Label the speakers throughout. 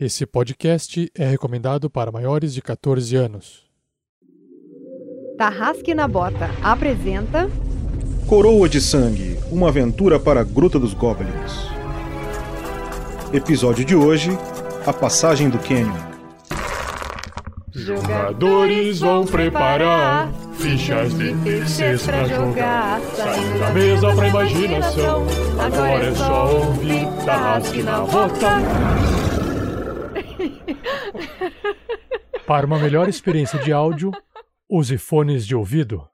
Speaker 1: Esse podcast é recomendado para maiores de 14 anos.
Speaker 2: Tarrasque na Bota apresenta
Speaker 3: Coroa de Sangue Uma aventura para a Gruta dos Goblins. Episódio de hoje: A Passagem do Canyon.
Speaker 4: Jogadores vão preparar fichas de terceiros pra jogar. Saindo da mesa pra imaginação. Agora é só ouvir Tarrasque na Bota.
Speaker 1: Para uma melhor experiência de áudio, use fones de ouvido.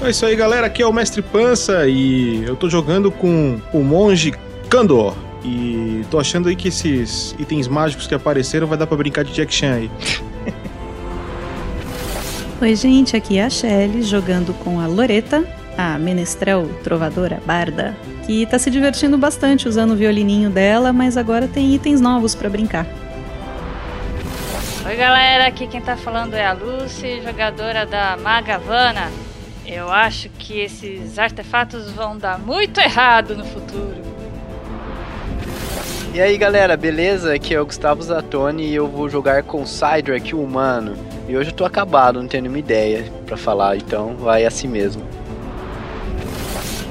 Speaker 3: É isso aí, galera. Aqui é o Mestre Pança e eu tô jogando com o monge Kandor. E tô achando aí que esses itens mágicos que apareceram vai dar pra brincar de Jack Chan aí.
Speaker 5: Oi, gente, aqui é a Shelly jogando com a Loreta, a menestrel trovadora barda, que tá se divertindo bastante usando o violininho dela, mas agora tem itens novos pra brincar.
Speaker 6: Oi galera, aqui quem tá falando é a Lucy, jogadora da Magavana. Eu acho que esses artefatos vão dar muito errado no futuro.
Speaker 7: E aí galera, beleza? Aqui é o Gustavo Zatoni e eu vou jogar com Cydrak, o humano. E hoje eu tô acabado, não tenho nenhuma ideia pra falar, então vai assim mesmo.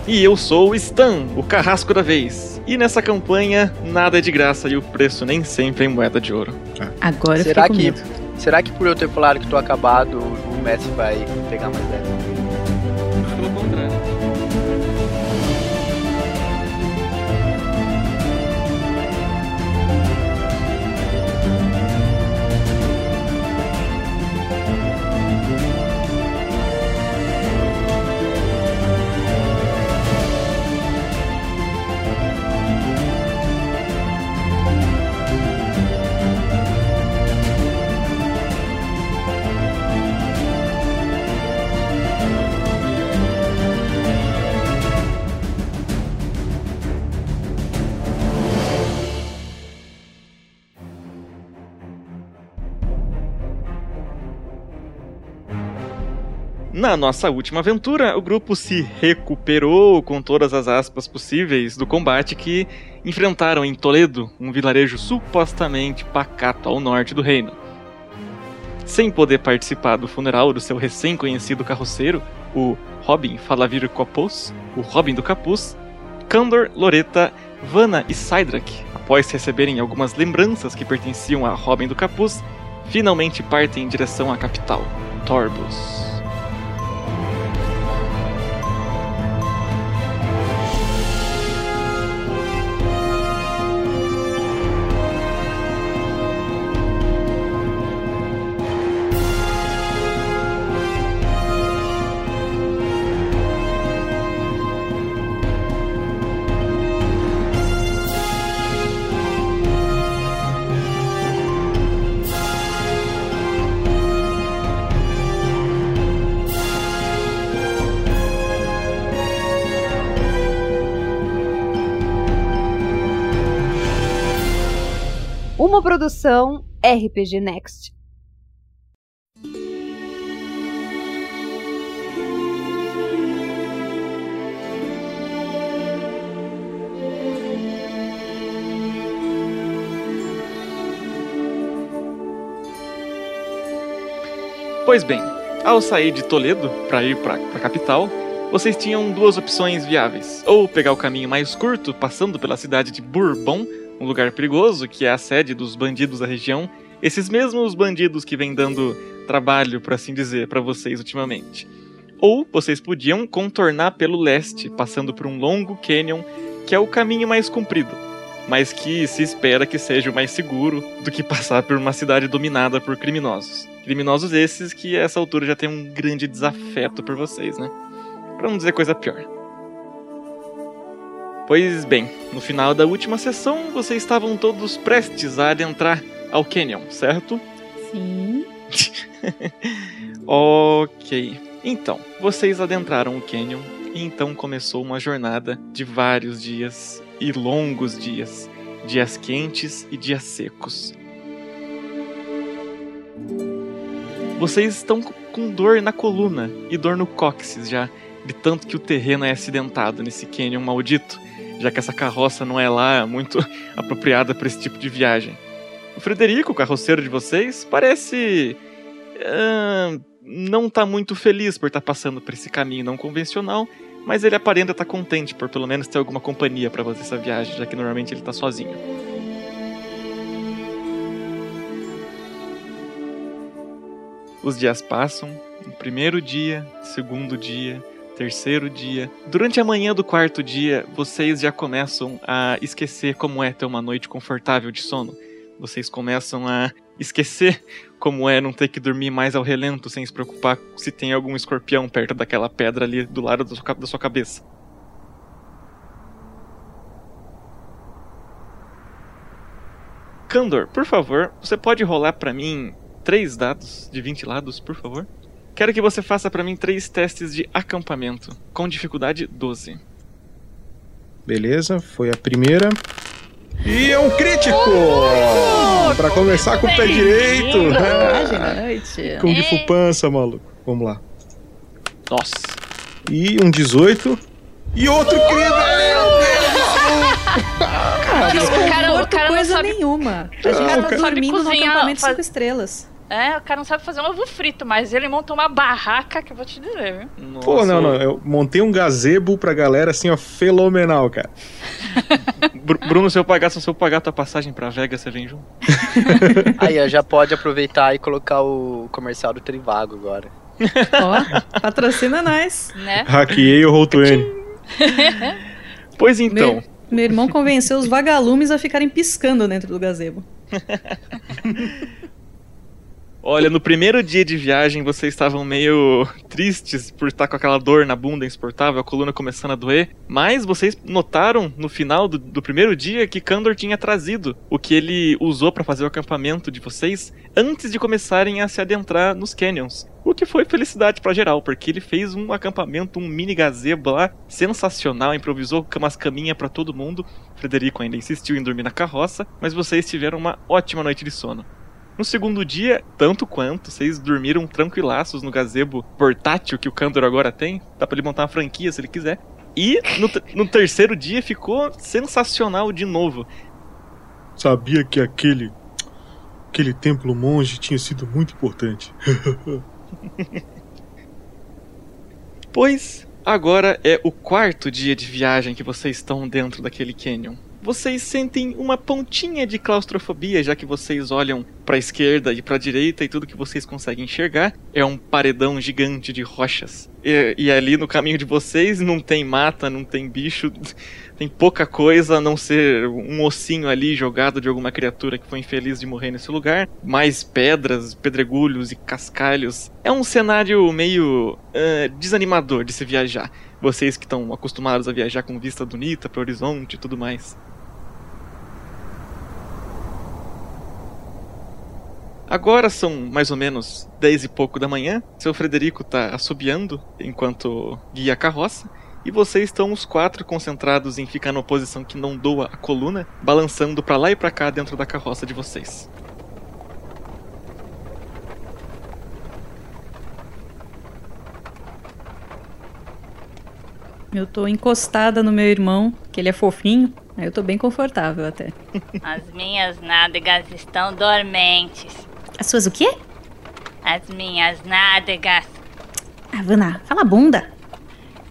Speaker 8: E eu sou o Stan, o carrasco da vez. E nessa campanha, nada é de graça e o preço nem sempre é em moeda de ouro.
Speaker 5: Agora eu
Speaker 7: será que será que por eu ter falado que tô acabado, o Messi vai pegar mais leve?
Speaker 8: Na nossa última aventura, o grupo se recuperou com todas as aspas possíveis do combate que enfrentaram em Toledo, um vilarejo supostamente pacato ao norte do reino. Sem poder participar do funeral do seu recém-conhecido carroceiro, o Robin Falavir Copos, o Robin do Capuz, Kandor, Loreta, Vanna e Cydrak, após receberem algumas lembranças que pertenciam a Robin do Capuz, finalmente partem em direção à capital, Torbus.
Speaker 2: Produção RPG Next.
Speaker 8: Pois bem, ao sair de Toledo para ir para a capital, vocês tinham duas opções viáveis: ou pegar o caminho mais curto, passando pela cidade de Bourbon, um lugar perigoso que é a sede dos bandidos da região, esses mesmos bandidos que vêm dando trabalho, por assim dizer, para vocês ultimamente. Ou vocês podiam contornar pelo leste, passando por um longo canyon, que é o caminho mais comprido, mas que se espera que seja o mais seguro do que passar por uma cidade dominada por criminosos. Criminosos esses que a essa altura já tem um grande desafeto por vocês, né? Pra não dizer coisa pior. Pois bem, no final da última sessão, vocês estavam todos prestes a adentrar ao Canyon, certo?
Speaker 5: Sim.
Speaker 8: ok. Então, vocês adentraram o Canyon e então começou uma jornada de vários dias e longos dias dias quentes e dias secos. Vocês estão com dor na coluna e dor no cóccix já, de tanto que o terreno é acidentado nesse canyon maldito, já que essa carroça não é lá muito apropriada para esse tipo de viagem. O Frederico, o carroceiro de vocês, parece. Uh, não tá muito feliz por estar tá passando por esse caminho não convencional, mas ele aparenta estar tá contente por pelo menos ter alguma companhia para fazer essa viagem, já que normalmente ele tá sozinho. Os dias passam, primeiro dia, segundo dia, terceiro dia. Durante a manhã do quarto dia, vocês já começam a esquecer como é ter uma noite confortável de sono. Vocês começam a esquecer como é não ter que dormir mais ao relento sem se preocupar se tem algum escorpião perto daquela pedra ali do lado da sua cabeça. Candor, por favor, você pode rolar para mim três dados de 20 lados, por favor? Quero que você faça para mim três testes de acampamento, com dificuldade 12.
Speaker 3: Beleza, foi a primeira. E é um crítico! Oh, para começar com o pé direito!
Speaker 5: noite.
Speaker 3: Com de fupança, maluco. Vamos lá.
Speaker 8: Nossa.
Speaker 3: E um 18. E outro crítico!
Speaker 5: Cara, o cara, o cara coisa sabe... nenhuma. A gente ah, tá dormindo no acampamento faz... cinco estrelas.
Speaker 6: É, o cara não sabe fazer um ovo frito, mas ele montou uma barraca que eu vou te dizer, viu?
Speaker 3: Nossa. Pô, não, não. Eu montei um gazebo pra galera assim, ó, fenomenal, cara.
Speaker 8: Bruno, se eu pagar, se eu pagar tua passagem pra Vegas, você vem junto.
Speaker 7: Aí, já pode aproveitar e colocar o comercial do Trivago agora.
Speaker 5: Ó, patrocina nós.
Speaker 3: Né? Hackeei o Roll20.
Speaker 8: pois então.
Speaker 5: Meu, meu irmão convenceu os vagalumes a ficarem piscando dentro do gazebo.
Speaker 8: Olha, no primeiro dia de viagem vocês estavam meio tristes por estar com aquela dor na bunda insuportável, a coluna começando a doer. Mas vocês notaram no final do, do primeiro dia que Kandor tinha trazido o que ele usou para fazer o acampamento de vocês antes de começarem a se adentrar nos canyons. O que foi felicidade para geral, porque ele fez um acampamento, um mini gazebo lá, sensacional, improvisou umas caminhas para todo mundo. Frederico ainda insistiu em dormir na carroça, mas vocês tiveram uma ótima noite de sono. No segundo dia, tanto quanto, vocês dormiram tranquilaços no gazebo portátil que o Kandor agora tem. Dá pra ele montar uma franquia se ele quiser. E no, no terceiro dia ficou sensacional de novo.
Speaker 3: Sabia que aquele. aquele templo monge tinha sido muito importante.
Speaker 8: pois agora é o quarto dia de viagem que vocês estão dentro daquele canyon vocês sentem uma pontinha de claustrofobia, já que vocês olham para a esquerda e para a direita e tudo que vocês conseguem enxergar é um paredão gigante de rochas. E, e, ali no caminho de vocês não tem mata, não tem bicho, tem pouca coisa a não ser um ossinho ali jogado de alguma criatura que foi infeliz de morrer nesse lugar. Mais pedras, pedregulhos e cascalhos. É um cenário meio uh, desanimador de se viajar. Vocês que estão acostumados a viajar com vista bonita para o horizonte e tudo mais. Agora são mais ou menos dez e pouco da manhã. Seu Frederico está assobiando enquanto guia a carroça. E vocês estão os quatro concentrados em ficar numa posição que não doa a coluna, balançando para lá e para cá dentro da carroça de vocês.
Speaker 5: Eu tô encostada no meu irmão, que ele é fofinho. Aí eu tô bem confortável até.
Speaker 6: As minhas nádegas estão dormentes.
Speaker 5: As suas o quê?
Speaker 6: As minhas nádegas.
Speaker 5: Havana, fala bunda.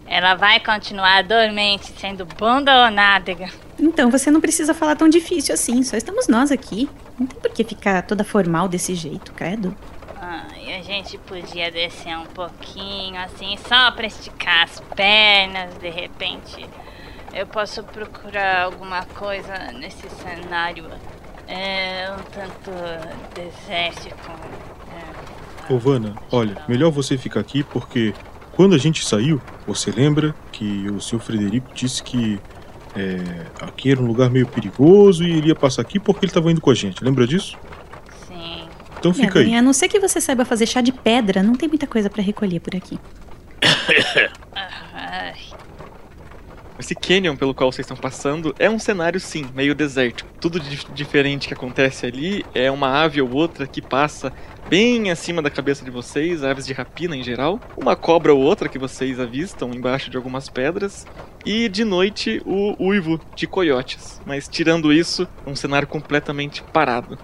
Speaker 6: Ela vai continuar dormente, sendo bunda ou nádega.
Speaker 5: Então você não precisa falar tão difícil assim, só estamos nós aqui. Não tem por que ficar toda formal desse jeito, credo.
Speaker 6: Ah, e a gente podia descer um pouquinho, assim, só pra esticar as pernas, de repente. Eu posso procurar alguma coisa nesse cenário é um tanto desértico.
Speaker 3: É. Ovana, olha, melhor você ficar aqui porque quando a gente saiu, você lembra que o seu Frederico disse que é, aqui era um lugar meio perigoso e ele ia passar aqui porque ele estava indo com a gente. Lembra disso?
Speaker 6: Sim.
Speaker 3: Então fica aí.
Speaker 5: A não ser que você saiba fazer chá de pedra, não tem muita coisa para recolher por aqui.
Speaker 8: esse canyon pelo qual vocês estão passando é um cenário, sim, meio desértico. Tudo de diferente que acontece ali é uma ave ou outra que passa bem acima da cabeça de vocês, aves de rapina em geral, uma cobra ou outra que vocês avistam embaixo de algumas pedras, e de noite o uivo de coiotes. Mas tirando isso, um cenário completamente parado.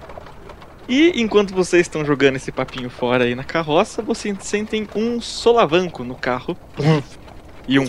Speaker 8: E enquanto vocês estão jogando esse papinho fora aí na carroça, vocês sentem um solavanco no carro. E um.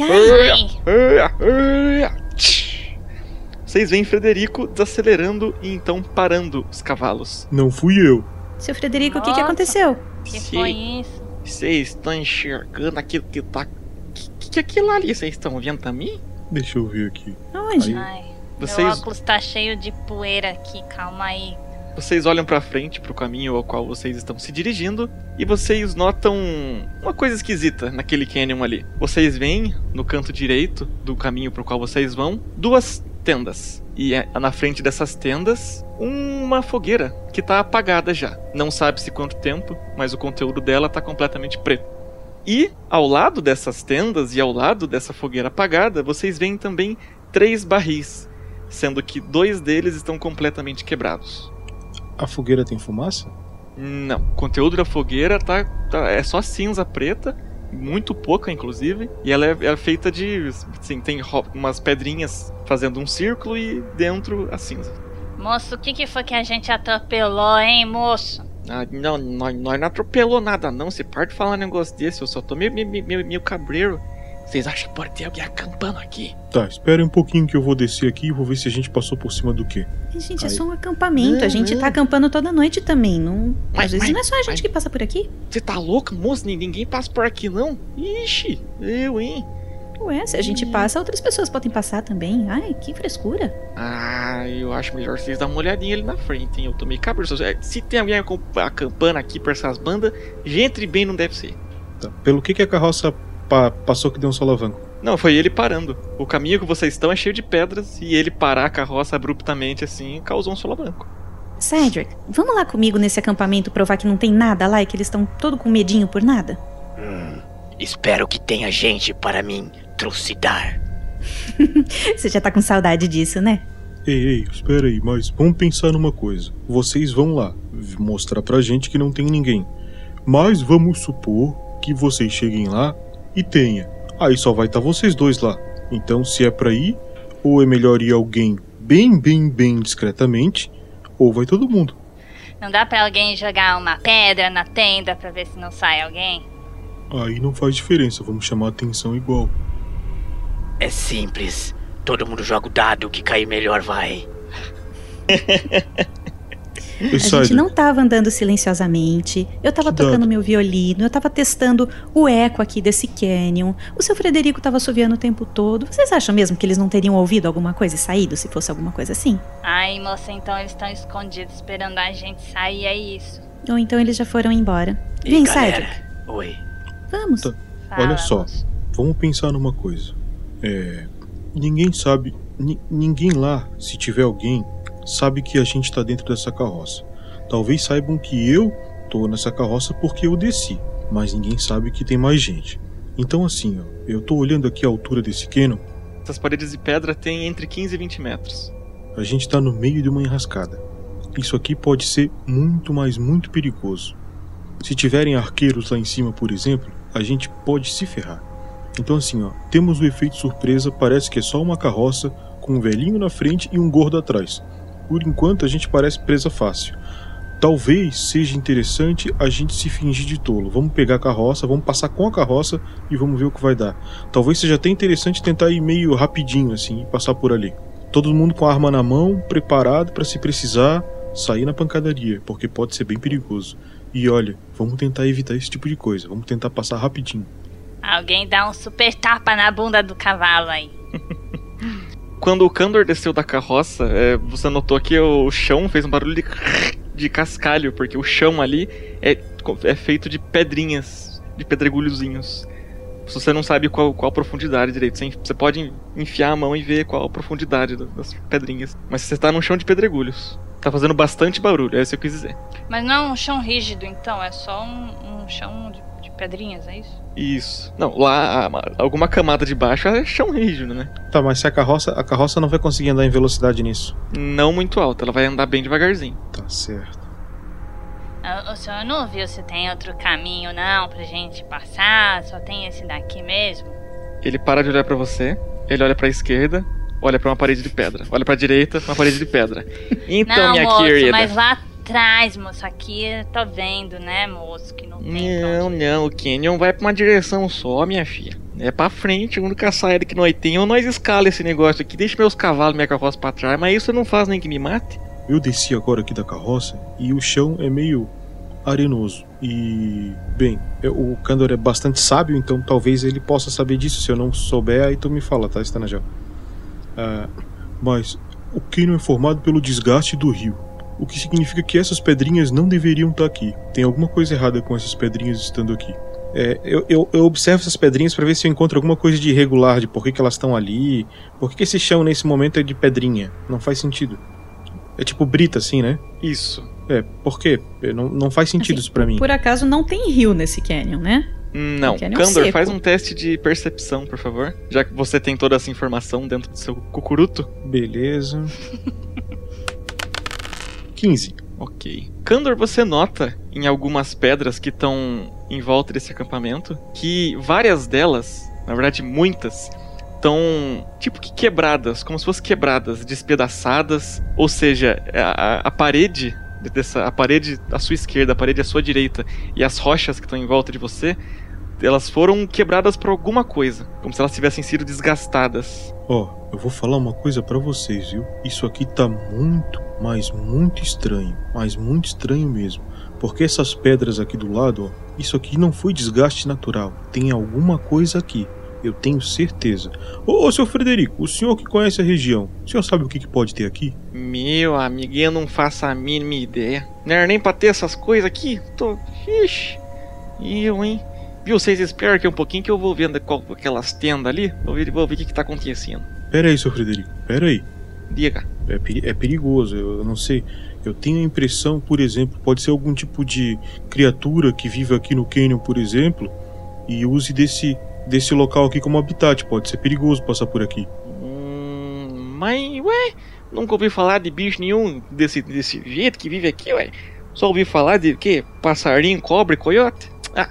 Speaker 8: Vocês veem Frederico desacelerando e então parando os cavalos.
Speaker 3: Não fui eu.
Speaker 5: Seu Frederico, o que, que aconteceu?
Speaker 6: Que foi isso?
Speaker 8: Vocês estão enxergando aquilo que tá. Que, que aquilo ali vocês estão vendo também?
Speaker 3: Deixa eu ver aqui.
Speaker 5: Onde?
Speaker 3: Aí.
Speaker 6: Ai,
Speaker 8: Vocês-
Speaker 6: meu óculos tá cheio de poeira aqui, calma aí.
Speaker 8: Vocês olham pra frente, pro caminho ao qual vocês estão se dirigindo, e vocês notam uma coisa esquisita naquele canyon ali. Vocês veem, no canto direito do caminho pro qual vocês vão, duas tendas. E é- na frente dessas tendas, uma fogueira que tá apagada já. Não sabe-se quanto tempo, mas o conteúdo dela tá completamente preto. E ao lado dessas tendas e ao lado dessa fogueira apagada, vocês veem também três barris, sendo que dois deles estão completamente quebrados.
Speaker 3: A fogueira tem fumaça?
Speaker 8: Não, o conteúdo da fogueira tá, tá- é só cinza preta, muito pouca inclusive, e ela é, é feita de, assim, tem umas pedrinhas fazendo um círculo e dentro a cinza.
Speaker 6: Moço, o que, que foi que a gente atropelou, hein, moço?
Speaker 8: Ah, não, nós, nós não atropelou nada não, você pode falar um negócio desse, eu só tô meio, meio, meio, meio cabreiro. Vocês acham que pode ter alguém acampando aqui?
Speaker 3: Tá, espere um pouquinho que eu vou descer aqui e vou ver se a gente passou por cima do quê.
Speaker 5: Gente, é
Speaker 3: Aí.
Speaker 5: só um acampamento.
Speaker 8: Não,
Speaker 5: A gente
Speaker 8: não.
Speaker 5: tá acampando toda noite também. Não...
Speaker 8: Mas-
Speaker 5: Às vezes
Speaker 8: mas-
Speaker 5: não é só a gente
Speaker 8: mas-
Speaker 5: que passa por aqui.
Speaker 8: Você tá louco, moço? Nin- Ninguém passa por aqui não? Ixi, eu, hein?
Speaker 5: Ué, se a gente passa, outras pessoas podem passar também. Ai, que frescura.
Speaker 8: Ah, eu acho melhor vocês dar uma olhadinha ali na frente, hein? Eu tô meio cabreiro. É, Se tem alguém acampando aqui por essas bandas, gente bem não deve ser.
Speaker 3: Tá. Pelo que, que a carroça pa- passou que deu um solavanco?
Speaker 8: Não, foi ele parando. O caminho que vocês estão é cheio de pedras e ele parar a carroça abruptamente assim causou um solavanco.
Speaker 5: Cedric, vamos lá comigo nesse acampamento provar que não tem nada lá e que eles estão todo com medinho por nada?
Speaker 9: Hum, espero que tenha gente para me trucidar.
Speaker 5: Você já tá com saudade disso, né?
Speaker 3: Ei, ei, espera aí, mas vamos pensar numa coisa. Vocês vão lá mostrar pra gente que não tem ninguém. Mas vamos supor que vocês cheguem lá e tenha. Aí só vai estar vocês dois lá. Então, se é pra ir, ou é melhor ir alguém bem, bem, bem discretamente, ou vai todo mundo.
Speaker 6: Não dá pra alguém jogar uma pedra na tenda pra ver se não sai alguém?
Speaker 3: Aí não faz diferença, vamos chamar a atenção igual.
Speaker 9: É simples. Todo mundo joga o dado, o que cair melhor vai.
Speaker 3: Ei,
Speaker 5: A gente não tava andando silenciosamente. Eu tava
Speaker 3: Que
Speaker 5: tocando
Speaker 3: dado?
Speaker 5: meu violino, eu tava testando o eco aqui desse canyon. O seu Frederico tava assoviando o tempo todo. Vocês acham mesmo que eles não teriam ouvido alguma coisa e saído se fosse alguma coisa assim?
Speaker 6: Ai, moça, então eles estão escondidos esperando a gente sair, é isso.
Speaker 5: Ou então eles já foram embora.
Speaker 9: E
Speaker 5: Vem? Cedric.
Speaker 9: Oi.
Speaker 5: Vamos.
Speaker 3: Tá. Olha só. Vamos pensar numa coisa. É. Ninguém sabe. ni- ninguém lá, se tiver alguém, sabe que a gente tá dentro dessa carroça. Talvez saibam que eu tô nessa carroça porque eu desci, mas ninguém sabe que tem mais gente. Então, assim, ó, eu tô olhando aqui a altura desse canyon,
Speaker 8: Essas paredes de pedra têm entre 15 e 20 metros.
Speaker 3: a gente tá no meio de uma enrascada. Isso aqui pode ser muito, mas muito perigoso. Se tiverem arqueiros lá em cima, por exemplo, a gente pode se ferrar. Então assim, ó, temos o efeito surpresa, parece que é só uma carroça com um velhinho na frente e um gordo atrás. Por enquanto a gente parece presa fácil. Talvez seja interessante a gente se fingir de tolo. Vamos pegar a carroça, vamos passar com a carroça e vamos ver o que vai dar. Talvez seja até interessante tentar ir meio rapidinho assim e passar por ali. Todo mundo com a arma na mão, preparado para se precisar sair na pancadaria, porque pode ser bem perigoso. E olha, vamos tentar evitar esse tipo de coisa. Vamos tentar passar rapidinho.
Speaker 6: Alguém dá um super tapa na bunda do cavalo aí.
Speaker 8: Quando o Candor desceu da carroça, é, você notou que o chão fez um barulho de, de cascalho, porque o chão ali é, é feito de pedrinhas, de pedregulhozinhos. Você não sabe qual, qual a profundidade direito. Você, você pode enfiar a mão e ver qual a profundidade da- das pedrinhas. Mas você tá num chão de pedregulhos. Tá fazendo bastante barulho, é isso que eu quis dizer.
Speaker 6: Mas não é um chão rígido, então, é só um, um chão de pedrinhas, é isso?
Speaker 8: Isso. Não, lá, a- alguma camada de baixo é chão rígido, né?
Speaker 3: Tá, mas se a carroça, a carroça não vai conseguir andar em velocidade nisso.
Speaker 8: Não muito alta, ela vai andar bem devagarzinho.
Speaker 3: Tá certo.
Speaker 6: Ah, O senhor não viu se tem outro caminho, não, pra gente passar? Só tem esse daqui mesmo?
Speaker 8: Ele para de olhar pra você, ele olha pra esquerda, olha pra uma parede de pedra. Olha pra direita, uma parede de pedra. Então,
Speaker 6: não,
Speaker 8: minha
Speaker 6: moço,
Speaker 8: querida.
Speaker 6: mas lá atrás, moço, aqui tô vendo, né, moço, que não tem
Speaker 8: Não, não, o Canyon vai pra uma direção só, minha filha. É pra frente, a única saída que nós temos, nós escala esse negócio aqui, deixa meus cavalos, minha carroça pra trás, mas isso não faz nem que me mate.
Speaker 3: Eu desci agora aqui da carroça e o chão é meio arenoso. E, bem, o Kandor é bastante sábio, então talvez ele possa saber disso. Se eu não souber, aí tu me fala, tá, Stanajel? Ah, mas o Canyon é formado pelo desgaste do rio. O que significa que essas pedrinhas não deveriam estar aqui. Tem alguma coisa errada com essas pedrinhas estando aqui. É, eu, eu- eu observo essas pedrinhas para ver se eu encontro alguma coisa de irregular, de por que, que elas estão ali, por que, que esse chão nesse momento é de pedrinha. Não faz sentido. É tipo brita, assim, né?
Speaker 8: Isso.
Speaker 3: É, por quê? É, Não, não faz sentido isso pra mim.
Speaker 5: Por acaso não tem rio nesse canyon, né?
Speaker 8: Não,
Speaker 5: O Canyon
Speaker 8: Kandor,
Speaker 5: seco.
Speaker 8: faz um teste de percepção, por favor. Já que você tem toda essa informação dentro do seu cucuruto.
Speaker 3: Beleza. 15.
Speaker 8: Ok. Kandor, você nota em algumas pedras que estão em volta desse acampamento que várias delas, na verdade muitas, estão tipo que quebradas, como se fossem quebradas, despedaçadas. Ou seja, a- a parede dessa a parede à sua esquerda, a parede à sua direita e as rochas que estão em volta de você, elas foram quebradas por alguma coisa, como se elas tivessem sido desgastadas.
Speaker 3: Ó, eu vou falar uma coisa pra vocês, viu? Isso aqui tá muito, mas muito estranho. Mas muito estranho mesmo. Porque essas pedras aqui do lado, ó, isso aqui não foi desgaste natural. Tem alguma coisa aqui. Eu tenho certeza. Ô, ô, seu Frederico, o senhor que conhece a região, o senhor sabe o que, que pode ter aqui?
Speaker 8: Meu eu não faço a mínima ideia. Não era nem pra ter essas coisas aqui. Tô. Ixi. E eu, hein? Viu, vocês esperam aqui um pouquinho que eu vou vendo qual, aquelas tendas ali. Vou ver, vou ver o que, que tá acontecendo.
Speaker 3: Pera aí, seu Frederico, pera aí.
Speaker 8: Diga.
Speaker 3: É, peri- é perigoso, eu eu não sei. Eu tenho a impressão, por exemplo, pode ser algum tipo de criatura que vive aqui no Canyon, por exemplo, e use desse, desse local aqui como habitat. Pode ser perigoso passar por aqui.
Speaker 8: Hum, mas, ué, nunca ouvi falar de bicho nenhum desse, desse jeito que vive aqui, ué. Só ouvi falar de quê? Passarinho, cobre, coiote? Ah,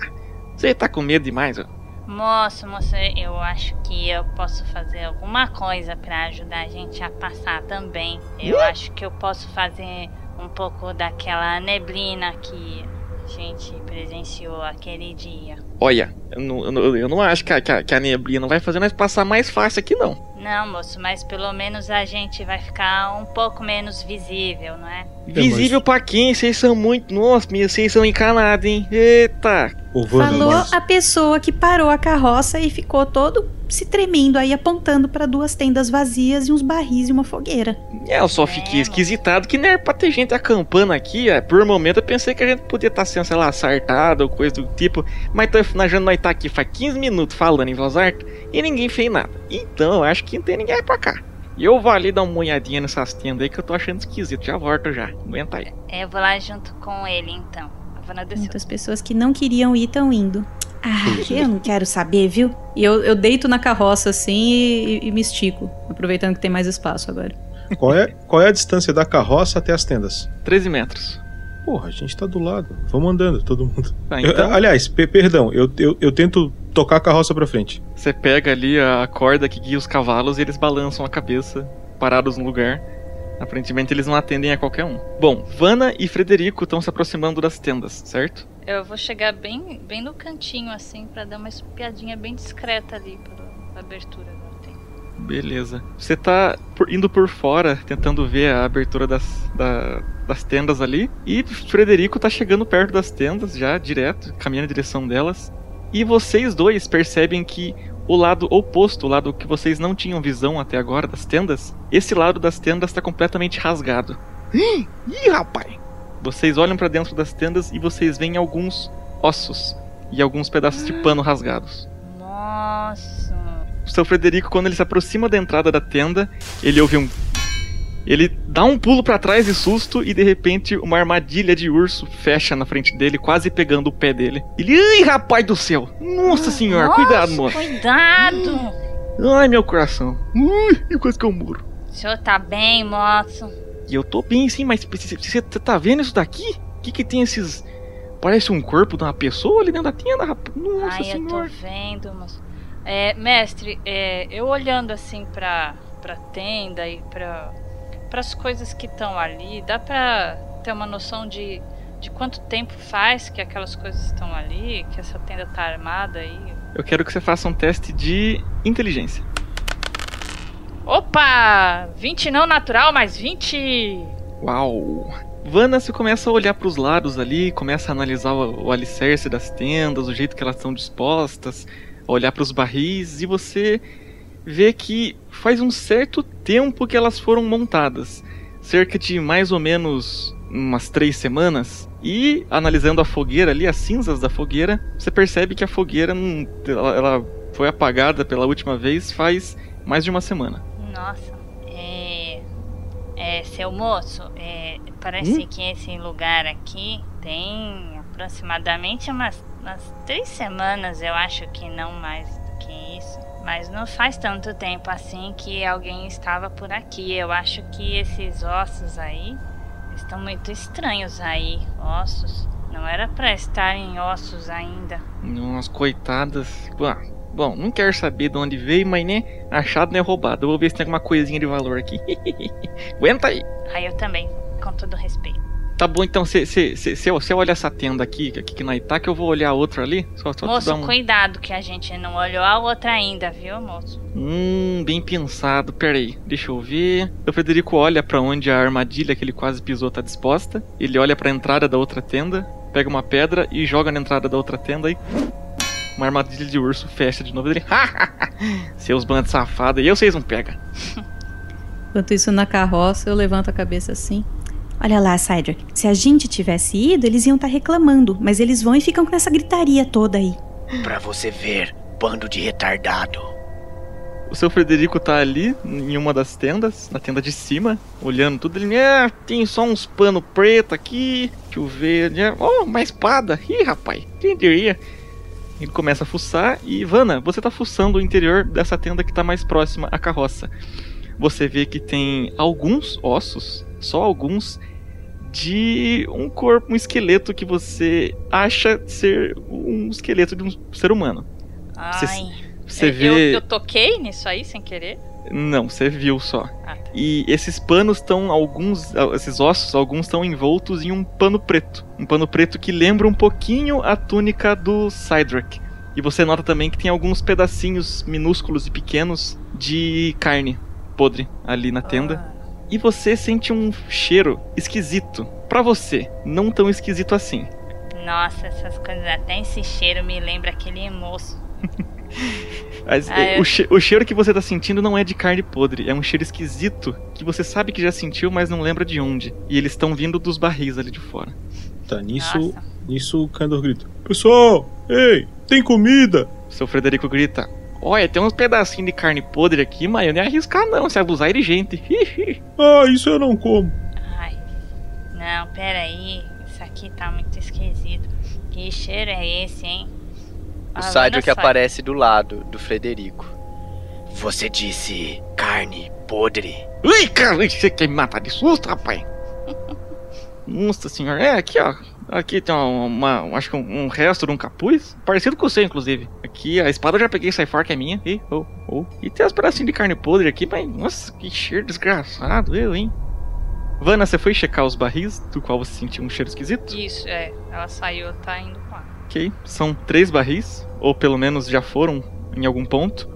Speaker 8: você tá com medo demais, ó.
Speaker 6: Moço, moço, eu acho que eu posso fazer alguma coisa pra ajudar a gente a passar também. Eu acho que eu posso fazer um pouco daquela neblina que a gente presenciou aquele dia.
Speaker 8: Olha, eu não, eu não- eu não acho que a, que a- que a neblina vai fazer nós passar mais fácil aqui, não.
Speaker 6: Não, moço, mas pelo menos a gente vai ficar um pouco menos visível, não é?
Speaker 8: Visível pra quem? Vocês são muito. Nossa, minha, vocês são encanados, hein? Eita!
Speaker 5: Falou a pessoa que parou a carroça e ficou todo se tremendo aí, apontando para duas tendas vazias e uns barris e uma fogueira.
Speaker 8: É, eu só fiquei esquisitado que não era pra ter gente acampando aqui. é. Por um momento eu pensei que a gente podia estar sendo, sei lá, sartado ou coisa do tipo. Mas tô imaginando nós tá aqui faz 15 minutos falando em voz alta e ninguém fez nada. Então eu acho que não tem ninguém pra cá. E eu vou ali dar uma olhadinha nessas tendas aí que eu tô achando esquisito. Já volto já. Aguenta aí.
Speaker 6: Eu vou lá junto com ele então. A Vanna desceu.
Speaker 5: Muitas pessoas que não queriam ir estão indo. Ah, eu não quero saber, viu? E eu, eu deito na carroça assim e, e me estico, aproveitando que tem mais espaço agora.
Speaker 3: Qual é, qual é a distância da carroça até as tendas?
Speaker 8: 13 metros.
Speaker 3: Porra, a gente tá do lado. Vamos andando, todo mundo.
Speaker 8: Tá,
Speaker 3: Eu-
Speaker 8: então
Speaker 3: aliás, pe- perdão, eu, eu, eu tento tocar a carroça pra frente.
Speaker 8: você pega ali a corda que guia os cavalos e eles balançam a cabeça, parados no lugar. Aparentemente eles não atendem a qualquer um. Bom, Vanna e Frederico estão se aproximando das tendas, certo?
Speaker 6: Eu vou chegar bem, bem no cantinho assim pra dar uma espiadinha bem discreta ali pela abertura.
Speaker 8: Beleza. Você tá indo por fora, tentando ver a abertura das, da- das tendas ali. E Frederico tá chegando perto das tendas já, direto, caminhando em direção delas. E vocês dois percebem que o lado oposto, o lado que vocês não tinham visão até agora das tendas, esse lado das tendas está completamente rasgado. Ih, ih, rapaz! Vocês olham pra dentro das tendas e vocês veem alguns ossos e alguns pedaços de pano rasgados.
Speaker 6: Nossa.
Speaker 8: O seu Frederico, quando ele se aproxima da entrada da tenda, ele ouve um. Ele dá um pulo pra trás de susto e de repente uma armadilha de urso fecha na frente dele, quase pegando o pé dele. Ele, ai rapaz do céu! Nossa senhora,
Speaker 6: Nossa,
Speaker 8: cuidado, moço!
Speaker 6: Cuidado!
Speaker 8: Ai meu coração! Ui, quase que eu morro.
Speaker 6: O senhor tá bem, moço?
Speaker 8: E eu tô bem sim, mas você tá vendo isso daqui? O que que tem esses. Parece um corpo de uma pessoa ali dentro da tenda, rapaz. Nossa
Speaker 6: Ai,
Speaker 8: senhora.
Speaker 6: eu tô vendo, moço. É, mestre, é, eu olhando assim pra, pra tenda e pra, pras coisas que estão ali, dá pra ter uma noção de, de quanto tempo faz que aquelas coisas estão ali, que essa tenda tá armada aí?
Speaker 8: Eu quero que você faça um teste de inteligência.
Speaker 6: Opa! 20 não natural, mas 20!
Speaker 8: Uau! Vanna, você começa a olhar pros lados ali, começa a analisar o, o alicerce das tendas, o jeito que elas estão dispostas, olhar pros barris e você vê que faz um certo tempo que elas foram montadas. Cerca de mais ou menos umas três semanas. E analisando a fogueira ali, as cinzas da fogueira, você percebe que a fogueira não, ela, ela foi apagada pela última vez faz mais de uma semana.
Speaker 6: Nossa, é. É, seu moço, é, parece
Speaker 8: Hum?
Speaker 6: que esse lugar aqui tem aproximadamente umas, umas três semanas, eu acho que não mais. Mas não faz tanto tempo assim que alguém estava por aqui. Eu acho que esses ossos aí estão muito estranhos aí. Ossos. Não era pra estarem ossos ainda.
Speaker 8: Umas coitadas. Ah, bom, não quero saber de onde veio, mas né, achado não é roubado. Eu vou ver se tem alguma coisinha de valor aqui. Aguenta aí.
Speaker 6: Aí eu também, com todo respeito.
Speaker 8: Tá bom, então você olha essa tenda aqui, aqui que nós tá, que eu vou olhar a outra ali. Só, só
Speaker 6: moço,
Speaker 8: um.
Speaker 6: cuidado que a gente não olhou a outra ainda, viu, moço?
Speaker 8: Hum, bem pensado. Pera aí, deixa eu ver. O Frederico olha pra onde a armadilha que ele quase pisou tá disposta. Ele olha pra entrada da outra tenda, pega uma pedra e joga na entrada da outra tenda e. Uma armadilha de urso fecha de novo ele. Seus bandos safados, e eu vocês não pegam.
Speaker 5: Enquanto isso, na carroça, eu levanto a cabeça assim. Olha lá, Cydrak. Se a gente tivesse ido, eles iam estar reclamando. Mas eles vão e ficam com essa gritaria toda aí.
Speaker 9: Pra você ver, bando de retardado.
Speaker 8: O seu Frederico tá ali, em uma das tendas, na tenda de cima, olhando tudo. Ele, ah, tem só uns pano preto aqui, deixa eu ver. né? Oh, uma espada. Ih, rapaz, quem diria? Ele começa a fuçar e, Vanna, você tá fuçando o interior dessa tenda que tá mais próxima à carroça. Você vê que tem alguns ossos, só alguns, de um corpo, um esqueleto que você acha ser um esqueleto de um ser humano. Você-
Speaker 6: Ai.
Speaker 8: Você
Speaker 6: eu,
Speaker 8: vê.
Speaker 6: eu, eu toquei nisso aí sem querer?
Speaker 8: Não, você viu só.
Speaker 6: Ah, tá.
Speaker 8: E esses panos estão, alguns, esses ossos, alguns estão envoltos em um pano preto. Um pano preto que lembra um pouquinho a túnica do Cydrak. E você nota também que tem alguns pedacinhos minúsculos e pequenos de carne podre ali na tenda.
Speaker 6: Ah,
Speaker 8: E você sente um cheiro esquisito. Pra você, não tão esquisito assim.
Speaker 6: Nossa, essas coisas, até esse cheiro me lembra aquele moço.
Speaker 8: Mas,
Speaker 6: Ah, eu-
Speaker 8: o, che- o cheiro que você tá sentindo não é de carne podre, é um cheiro esquisito que você sabe que já sentiu, mas não lembra de onde. E eles estão vindo dos barris ali de fora.
Speaker 3: Tá, nisso,
Speaker 6: Nossa.
Speaker 3: nisso o Kandor grita: Pessoal, ei, tem comida!
Speaker 8: Seu Frederico grita: Olha, tem uns pedacinhos de carne podre aqui, mas eu nem arriscar não, se abusar é de gente.
Speaker 3: Ah, isso eu não como.
Speaker 6: Ai. Não, pera aí. Isso aqui tá muito esquisito. Que cheiro é esse, hein?
Speaker 7: O
Speaker 6: Ah,
Speaker 7: Cydrak
Speaker 6: olha só.
Speaker 7: aparece do lado do Frederico.
Speaker 9: Você disse carne podre.
Speaker 8: Ui, cara, você quer me matar de susto, rapaz? Nossa senhora, é aqui ó. Aqui tem uma, uma- acho que um, um resto de um capuz, parecido com o seu, inclusive. Aqui, a espada eu já peguei, sai fora que é minha. E, oh, oh. e tem uns pedacinhos de carne podre aqui, mas, nossa, que cheiro desgraçado, eu, hein? Vanna, você foi checar os barris, do qual você sentiu um cheiro esquisito?
Speaker 6: Isso, é. Ela saiu, tá indo ela.
Speaker 8: Ok, são três barris, ou pelo menos já foram em algum ponto.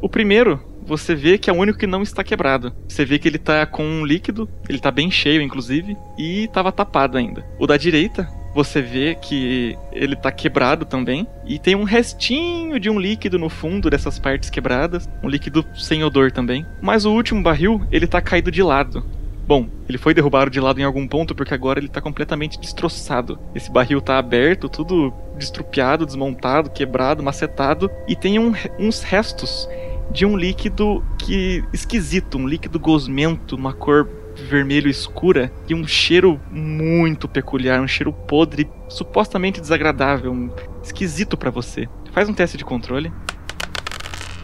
Speaker 8: O primeiro, você vê que é o único que não está quebrado. Você vê que ele tá com um líquido, ele tá bem cheio, inclusive, e estava tapado ainda. O da direita, você vê que ele tá quebrado também, e tem um restinho de um líquido no fundo dessas partes quebradas, um líquido sem odor também. Mas o último barril, ele tá caído de lado. Bom, ele foi derrubado de lado em algum ponto porque agora ele tá completamente destroçado. Esse barril tá aberto, tudo destrupiado, desmontado, quebrado, macetado e tem um- uns restos de um líquido que esquisito, um líquido gosmento, uma cor vermelho escura e um cheiro muito peculiar, um cheiro podre, supostamente desagradável, um- esquisito pra você. Faz um teste de controle.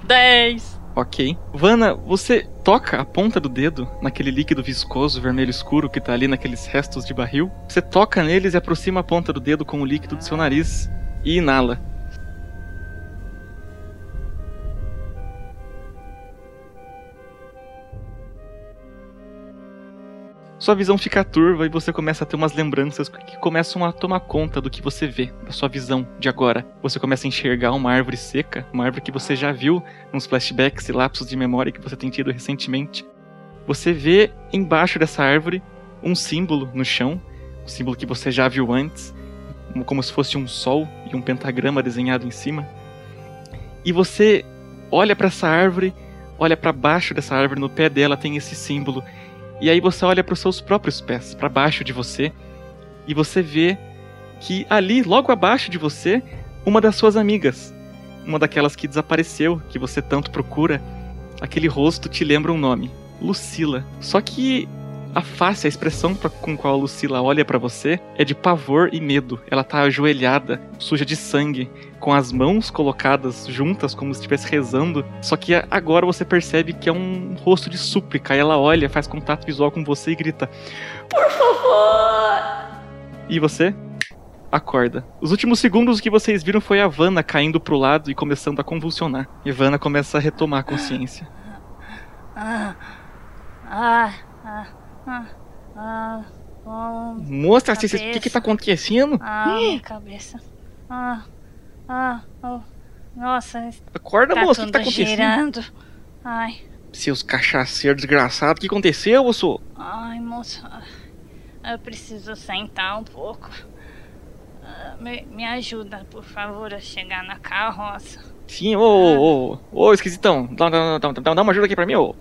Speaker 6: 10.
Speaker 8: Ok. Vana, você toca a ponta do dedo naquele líquido viscoso vermelho escuro que tá ali naqueles restos de barril. Você toca neles e aproxima a ponta do dedo com o líquido do seu nariz e inala. Sua visão fica turva e você começa a ter umas lembranças que começam a tomar conta do que você vê, da sua visão de agora. Você começa a enxergar uma árvore seca, uma árvore que você já viu nos flashbacks e lapsos de memória que você tem tido recentemente. Você vê embaixo dessa árvore um símbolo no chão, um símbolo que você já viu antes, como- se fosse um sol e um pentagrama desenhado em cima. E você olha para essa árvore, olha para baixo dessa árvore, no pé dela tem esse símbolo. E aí você olha para os seus próprios pés, para baixo de você, e você vê que ali, logo abaixo de você, uma das suas amigas, uma daquelas que desapareceu, que você tanto procura, aquele rosto te lembra um nome, Lucila. Só que a face, a expressão pra- com qual a Lucila olha pra você é de pavor e medo. Ela tá ajoelhada, suja de sangue, com as mãos colocadas juntas como se estivesse rezando. Só que agora você percebe que é um rosto de súplica. E ela olha, faz contato visual com você e grita:
Speaker 6: Por favor.
Speaker 8: E você? Acorda. Os últimos segundos que vocês viram foi a Vanna caindo pro lado e começando a convulsionar. E Vanna começa a retomar a consciência.
Speaker 6: Ah. Ah. Ah. Ah. Ah. Oh.
Speaker 8: Moça, o que, que tá acontecendo?
Speaker 6: Ah, minha cabeça. Ah. Ah. Oh. Nossa.
Speaker 8: Acorda,
Speaker 6: tá
Speaker 8: moça, o que tá acontecendo?
Speaker 6: girando. Ai.
Speaker 8: Seus cachaceiros desgraçados, o que aconteceu, moço?
Speaker 6: Ai, moça. Eu preciso sentar um pouco. Ah, Me, me ajuda, por favor, a chegar na carroça.
Speaker 8: Sim, ô, ô, ô, ô, esquisitão, dá, dá, dá, dá, dá uma ajuda aqui pra mim, ô.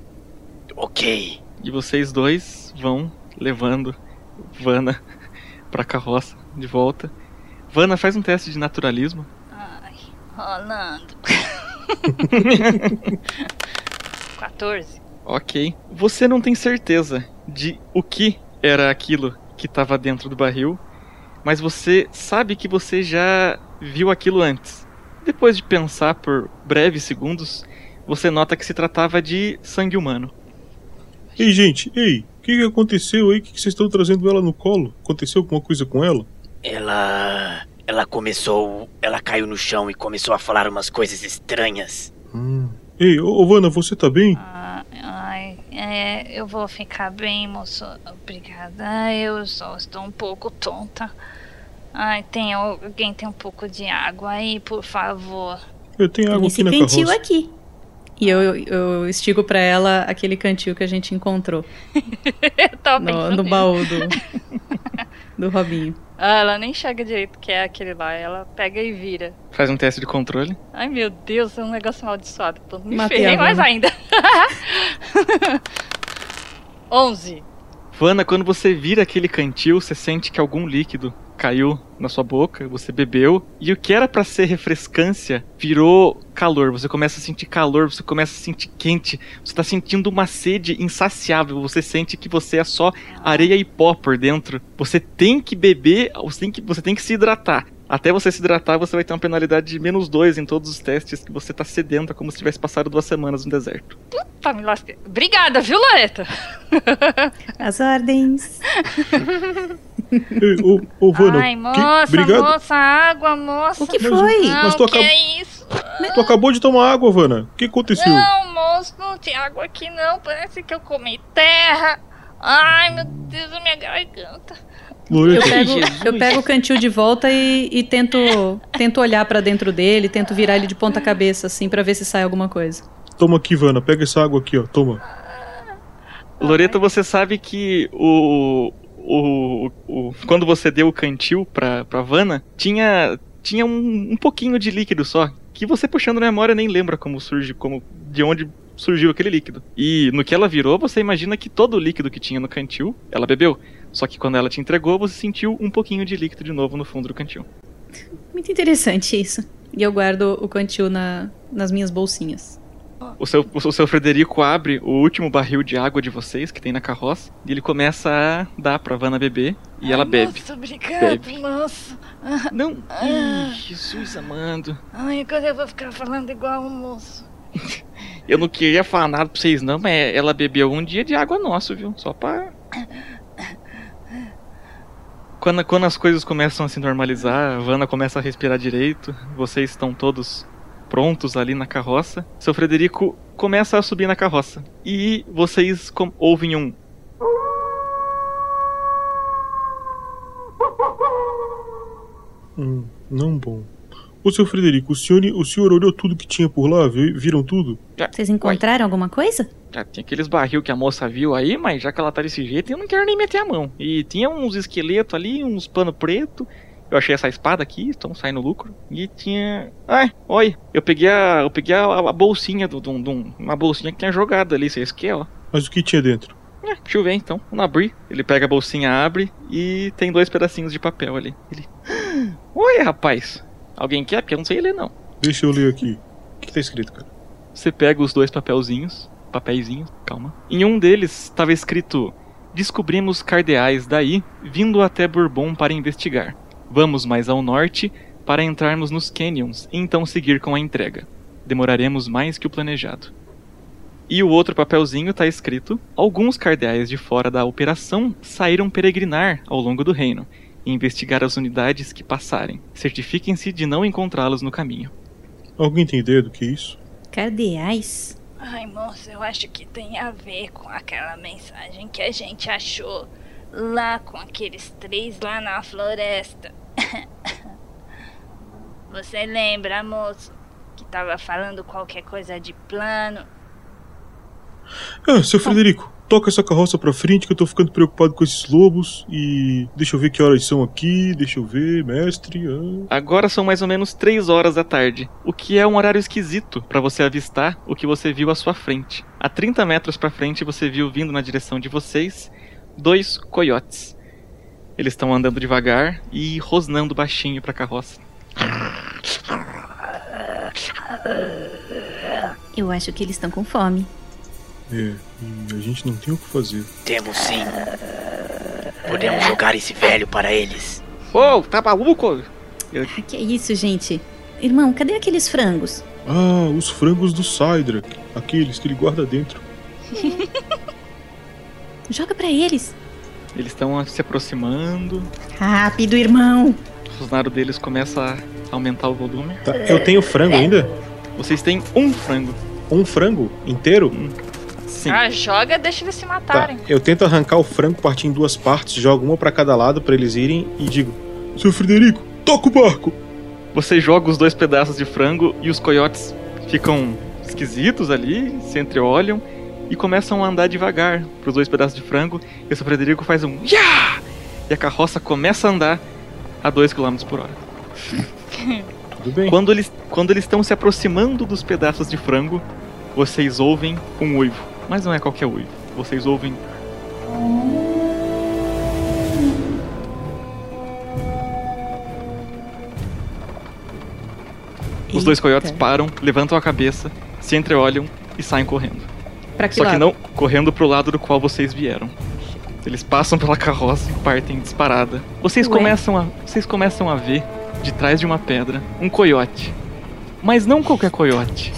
Speaker 9: Ok.
Speaker 8: E vocês dois vão levando Vanna pra carroça de volta. Vanna, faz um teste de naturalismo.
Speaker 6: Ai, rolando. 14.
Speaker 8: Ok. Você não tem certeza de o que era aquilo que estava dentro do barril, mas você sabe que você já viu aquilo antes. Depois de pensar por breves segundos, você nota que se tratava de sangue humano.
Speaker 3: Ei, gente, ei, o que, que aconteceu aí? O que, que vocês estão trazendo ela no colo? Aconteceu alguma coisa com ela?
Speaker 9: Ela. Ela começou. Ela caiu no chão e começou a falar umas coisas estranhas.
Speaker 3: Hum. Ei, ô, ô Vanna, você tá bem?
Speaker 6: Ah, ai, é, eu vou ficar bem, moço. Obrigada. Eu só estou um pouco tonta. Ai, tem alguém tem um pouco de água aí, por favor.
Speaker 3: Eu tenho água
Speaker 5: Esse
Speaker 3: aqui na
Speaker 5: cantil
Speaker 3: carroça.
Speaker 5: aqui. E eu, eu estigo pra ela aquele cantil que a gente encontrou no, no baú do, do Robinho.
Speaker 6: Ah, ela nem enxerga direito que é aquele lá. Ela pega e vira.
Speaker 8: Faz um teste de controle.
Speaker 6: Ai, meu Deus, é um negócio amaldiçoado. Pô, Me
Speaker 5: Matei
Speaker 6: ferrei
Speaker 5: a
Speaker 6: mais ainda. 11.
Speaker 8: Vanna, quando você vira aquele cantil, você sente que algum líquido caiu na sua boca, você bebeu, e o que era pra ser refrescância virou calor. Você começa a sentir calor, você começa a sentir quente, você tá sentindo uma sede insaciável, você sente que você é só areia e pó por dentro. Você tem que beber, você tem que, você tem que se hidratar. Até você se hidratar, você vai ter uma penalidade de menos dois em todos os testes que você tá sedenta, como se tivesse passado duas semanas no deserto.
Speaker 6: Tá me lasquei. Obrigada, viu, Loreta?
Speaker 5: As ordens.
Speaker 3: Ô, ô Vanna,
Speaker 6: Ai,
Speaker 3: que-
Speaker 6: moça,
Speaker 3: obrigado.
Speaker 6: moça, água, moça.
Speaker 5: O que foi?
Speaker 6: Não,
Speaker 3: Mas tu
Speaker 6: que
Speaker 3: acab-
Speaker 6: é isso?
Speaker 3: Tu acabou de tomar água, Vanna. O que aconteceu?
Speaker 6: Não, moço, não tem água aqui não. Parece que eu comi terra. Ai, meu Deus, a minha garganta.
Speaker 5: Eu
Speaker 3: Loreta,
Speaker 5: pego, eu pego o cantil de volta e, e tento, tento olhar pra dentro dele, tento virar ele de ponta cabeça, assim, pra ver se sai alguma coisa.
Speaker 3: toma aqui, Vanna. Pega essa água aqui, ó. Toma.
Speaker 8: Loreto, você sabe que o, o, o- quando você deu o cantil pra, pra Vanna, tinha, tinha um, um pouquinho de líquido só. Que você puxando na memória nem lembra como surge, como de onde surgiu aquele líquido. E no que ela virou, você imagina que todo o líquido que tinha no cantil, ela bebeu. Só que quando ela te entregou, você sentiu um pouquinho de líquido de novo no fundo do cantil.
Speaker 5: Muito interessante isso. E eu guardo o cantil na, nas minhas bolsinhas.
Speaker 8: O seu, o seu Frederico abre o último barril de água de vocês que tem na carroça e ele começa a dar pra Vanna beber e ela bebe.
Speaker 6: Nossa, obrigado,
Speaker 8: Bebe.
Speaker 6: moço.
Speaker 8: Não,
Speaker 6: Ah.
Speaker 8: Ih, Jesus amando.
Speaker 6: Ai, agora eu vou ficar falando igual o moço.
Speaker 8: Eu não queria falar nada pra vocês não, mas ela bebeu um dia de água nosso, viu? Só pra... Quando, quando as coisas começam a se normalizar, a Vanna começa a respirar direito, vocês estão todos prontos ali na carroça. Seu Frederico começa a subir na carroça. E vocês com- ouvem um...
Speaker 3: Hum, não bom. Ô, seu Frederico, o senhor, o senhor olhou tudo que tinha por lá? Vi- Viram tudo?
Speaker 5: Vocês encontraram alguma coisa?
Speaker 8: Já tinha aqueles barril que a moça viu aí, mas já que ela tá desse jeito, eu não quero nem meter a mão. E tinha uns esqueletos ali, uns pano preto. Eu achei essa espada aqui, estão saindo lucro. E tinha. Ai, oi, eu peguei a. Eu peguei a, a bolsinha do, do, do- Uma bolsinha que tinha jogado ali, vocês querem, ó.
Speaker 3: Mas o que tinha dentro?
Speaker 8: É, deixa eu ver então. Vamos abrir. Ele pega a bolsinha, abre e tem dois pedacinhos de papel ali. Ele. Oi, rapaz. Alguém quer? Porque eu não sei ler não.
Speaker 3: Deixa eu ler aqui. O que, que tá escrito, cara?
Speaker 8: Você pega os dois papelzinhos, papeizinhos, calma. Em um deles estava escrito: Descobrimos cardeais daí, vindo até Bourbon para investigar. Vamos mais ao norte para entrarmos nos canyons e então seguir com a entrega. Demoraremos mais que o planejado. E o outro papelzinho está escrito: Alguns cardeais de fora da operação saíram peregrinar ao longo do reino e investigar as unidades que passarem. Certifiquem-se de não encontrá-los no caminho.
Speaker 3: Alguém tem ideia do que é isso?
Speaker 5: Cardeais?
Speaker 6: Ai, moço, eu acho que tem a ver com aquela mensagem que a gente achou lá com aqueles três lá na floresta. Você lembra, moço, que tava falando qualquer coisa de plano?
Speaker 3: Ah, seu Frederico, toca essa carroça pra frente que eu tô ficando preocupado com esses lobos. E. Deixa eu ver que horas são aqui. Deixa eu ver, mestre. ah.
Speaker 8: Agora são mais ou menos 3 horas da tarde, o que é um horário esquisito para você avistar o que você viu à sua frente. A 30 metros para frente você viu vindo na direção de vocês dois coiotes. Eles estão andando devagar e rosnando baixinho para a carroça.
Speaker 5: Eu acho que eles estão com fome.
Speaker 3: É, e a gente não tem o que fazer.
Speaker 9: Temos sim. Podemos jogar esse velho para eles.
Speaker 8: Ô, tá maluco?
Speaker 5: Ah, que isso, gente? Irmão, cadê aqueles frangos?
Speaker 3: Ah, os frangos do Cydrak. Aqueles que ele guarda dentro.
Speaker 5: Joga pra eles.
Speaker 8: Eles estão se aproximando,
Speaker 5: Rápido, irmão.
Speaker 8: o rosnado deles começa a aumentar o volume.
Speaker 3: Tá, eu tenho frango ainda?
Speaker 8: Vocês têm um frango.
Speaker 3: Um frango inteiro?
Speaker 8: Sim.
Speaker 6: Ah, joga, deixa eles se
Speaker 3: Tá.
Speaker 6: matarem.
Speaker 3: Eu tento arrancar o frango, partir em duas partes, jogo uma pra cada lado pra eles irem e digo: Seu Frederico, toca o barco!
Speaker 8: Você joga os dois pedaços de frango e os coiotes ficam esquisitos ali, se entreolham e começam a andar devagar pros dois pedaços de frango. E o seu Frederico faz um Yá! E a carroça começa a andar a 2 km por hora.
Speaker 3: Tudo bem.
Speaker 8: Quando eles, quando eles estão se aproximando dos pedaços de frango, vocês ouvem um uivo. Mas não é qualquer uivo. Vocês ouvem. Os dois coiotes param, levantam a cabeça, se entreolham e saem correndo.
Speaker 5: Pra que
Speaker 8: Só
Speaker 5: lado?
Speaker 8: que não correndo pro lado do qual vocês vieram. Eles passam pela carroça e partem disparada. Vocês
Speaker 5: Ué?
Speaker 8: começam a, vocês começam a ver de trás de uma pedra um coiote. Mas não qualquer coiote.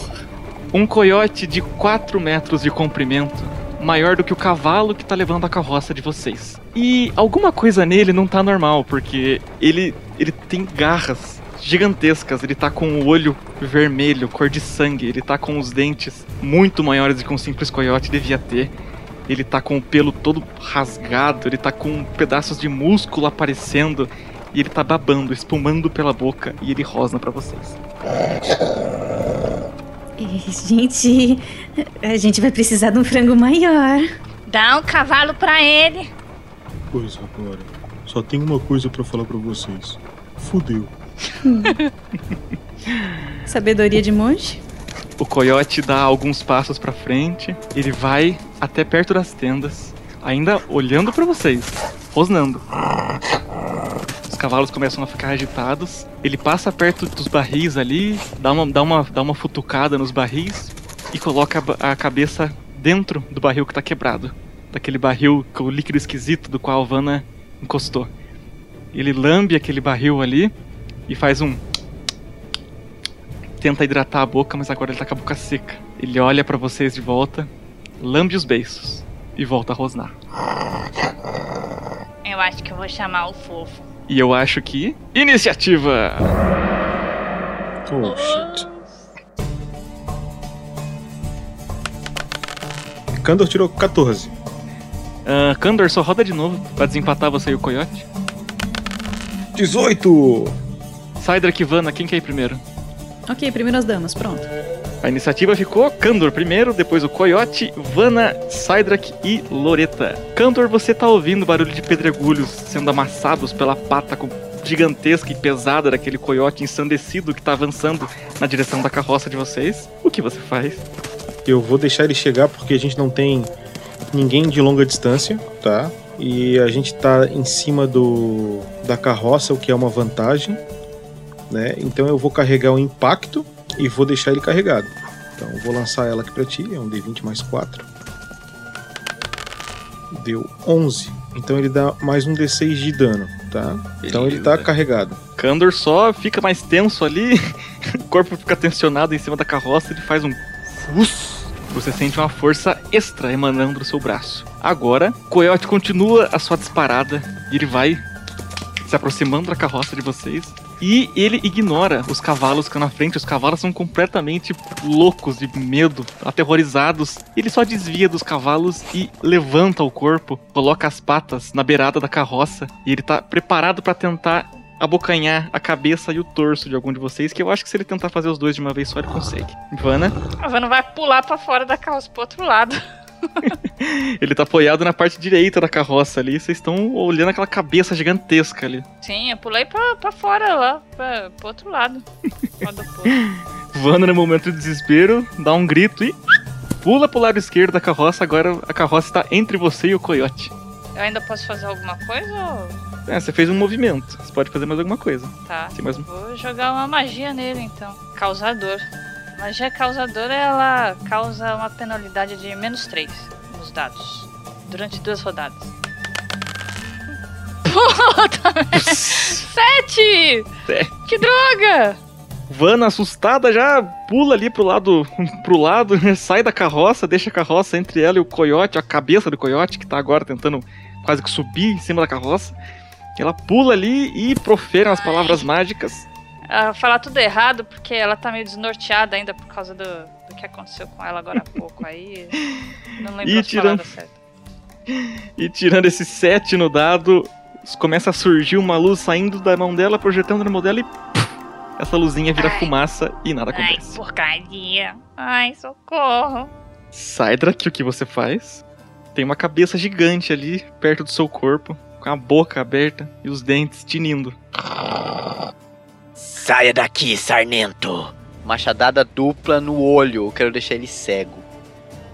Speaker 8: Um coiote de 4 metros de comprimento, maior do que o cavalo que tá levando a carroça de vocês. E alguma coisa nele não tá normal, porque ele ele tem garras gigantescas, ele tá com o olho vermelho, cor de sangue, ele tá com os dentes muito maiores do que um simples coiote devia ter. Ele tá com o pelo todo rasgado, ele tá com pedaços de músculo aparecendo e ele tá babando, espumando pela boca e ele rosna pra vocês.
Speaker 5: Gente, a gente vai precisar de um frango maior.
Speaker 6: Dá um cavalo pra ele.
Speaker 3: Pois agora. Só tem uma coisa pra falar pra vocês. Fudeu.
Speaker 5: Sabedoria de monge?
Speaker 8: O coiote dá alguns passos pra frente, ele vai até perto das tendas, ainda olhando pra vocês, rosnando. Os cavalos começam a ficar agitados. Ele passa perto dos barris ali, dá uma, dá uma, dá uma futucada nos barris e coloca a, cabeça dentro do barril que tá quebrado. Daquele barril com o líquido esquisito do qual a Vanna encostou. Ele lambe aquele barril ali e faz um. Tenta hidratar a boca, mas agora ele tá com a boca seca. Ele olha pra vocês de volta, lambe os beiços e volta a rosnar.
Speaker 6: Eu acho que eu vou chamar o fofo.
Speaker 8: E eu acho que. Iniciativa!
Speaker 3: Oh, shit. Kandor tirou 14.
Speaker 8: Ah, Kandor, só roda de novo pra desempatar você e o Coyote.
Speaker 3: 18!
Speaker 8: Sidrak e Vanna, quem quer ir primeiro?
Speaker 5: Ok, primeiro as damas, pronto.
Speaker 8: A iniciativa ficou Kandor primeiro, depois o Coyote, Vanna, Sidrak e Loreta. Kandor, você tá ouvindo barulho de pedregulhos sendo amassados pela pata gigantesca e pesada daquele coiote ensandecido que tá avançando na direção da carroça de vocês. O que você faz?
Speaker 3: Eu vou deixar ele chegar porque a gente não tem ninguém de longa distância, tá? E a gente tá em cima do da carroça, o que é uma vantagem, né? Então eu vou carregar o impacto e vou deixar ele carregado. Então eu vou lançar ela aqui pra ti, é um D20 mais 4. Deu 11. Então ele dá mais um D6 de dano, tá? Então ele tá
Speaker 8: Beleza.
Speaker 3: carregado.
Speaker 8: Kandor só fica mais tenso ali, o corpo fica tensionado em cima da carroça, ele faz um. Você sente uma força extra emanando do seu braço. Agora, Coyote continua a sua disparada e ele vai se aproximando da carroça de vocês. E ele ignora os cavalos que estão na frente. Os cavalos são completamente loucos de medo, aterrorizados. Ele só desvia dos cavalos e levanta o corpo, coloca as patas na beirada da carroça. E ele tá preparado para tentar abocanhar a cabeça e o torso de algum de vocês, que eu acho que se ele tentar fazer os dois de uma vez só, ele consegue. Ivana,
Speaker 6: A Vanna vai pular pra fora da carroça pro outro lado.
Speaker 8: ele tá apoiado na parte direita da carroça ali, vocês estão olhando aquela cabeça gigantesca ali.
Speaker 6: Sim, eu pulei pra, pra fora lá, pra, pro outro lado. Lá do poço.
Speaker 8: Vanda, no momento de desespero, dá um grito e pula pro lado esquerdo da carroça, agora a carroça está entre você e o coiote.
Speaker 6: Eu ainda posso fazer alguma coisa ou...
Speaker 8: É, você fez um movimento, você pode fazer mais alguma coisa.
Speaker 6: Tá.
Speaker 8: Mas
Speaker 6: Vou jogar uma magia nele então. Causador. Magia causadora, ela causa uma penalidade de menos 3 nos dados. Durante duas rodadas. Puta! Sete!
Speaker 8: É.
Speaker 6: Que droga!
Speaker 8: Vana, assustada, já pula ali pro lado, pro lado, sai da carroça, deixa a carroça entre ela e o coiote, a cabeça do coiote, que tá agora tentando quase que subir em cima da carroça. Ela pula ali e profere as palavras mágicas.
Speaker 6: Ah, falar tudo errado, porque ela tá meio desnorteada ainda por causa do, do que aconteceu com ela agora há pouco. Aí. Não lembro
Speaker 8: E tirando-
Speaker 6: certas.
Speaker 8: E tirando esse 7 no dado, começa a surgir uma luz saindo da mão dela, projetando na mão dela e. puf, essa luzinha vira
Speaker 6: Ai.
Speaker 8: fumaça e nada
Speaker 6: Ai,
Speaker 8: acontece.
Speaker 6: porcaria. Ai, socorro.
Speaker 8: Sidrak, o que você faz? Tem uma cabeça gigante ali, perto do seu corpo, com a boca aberta e os dentes tinindo.
Speaker 9: Saia daqui, sarnento.
Speaker 7: Machadada dupla no olho. Eu quero deixar ele cego.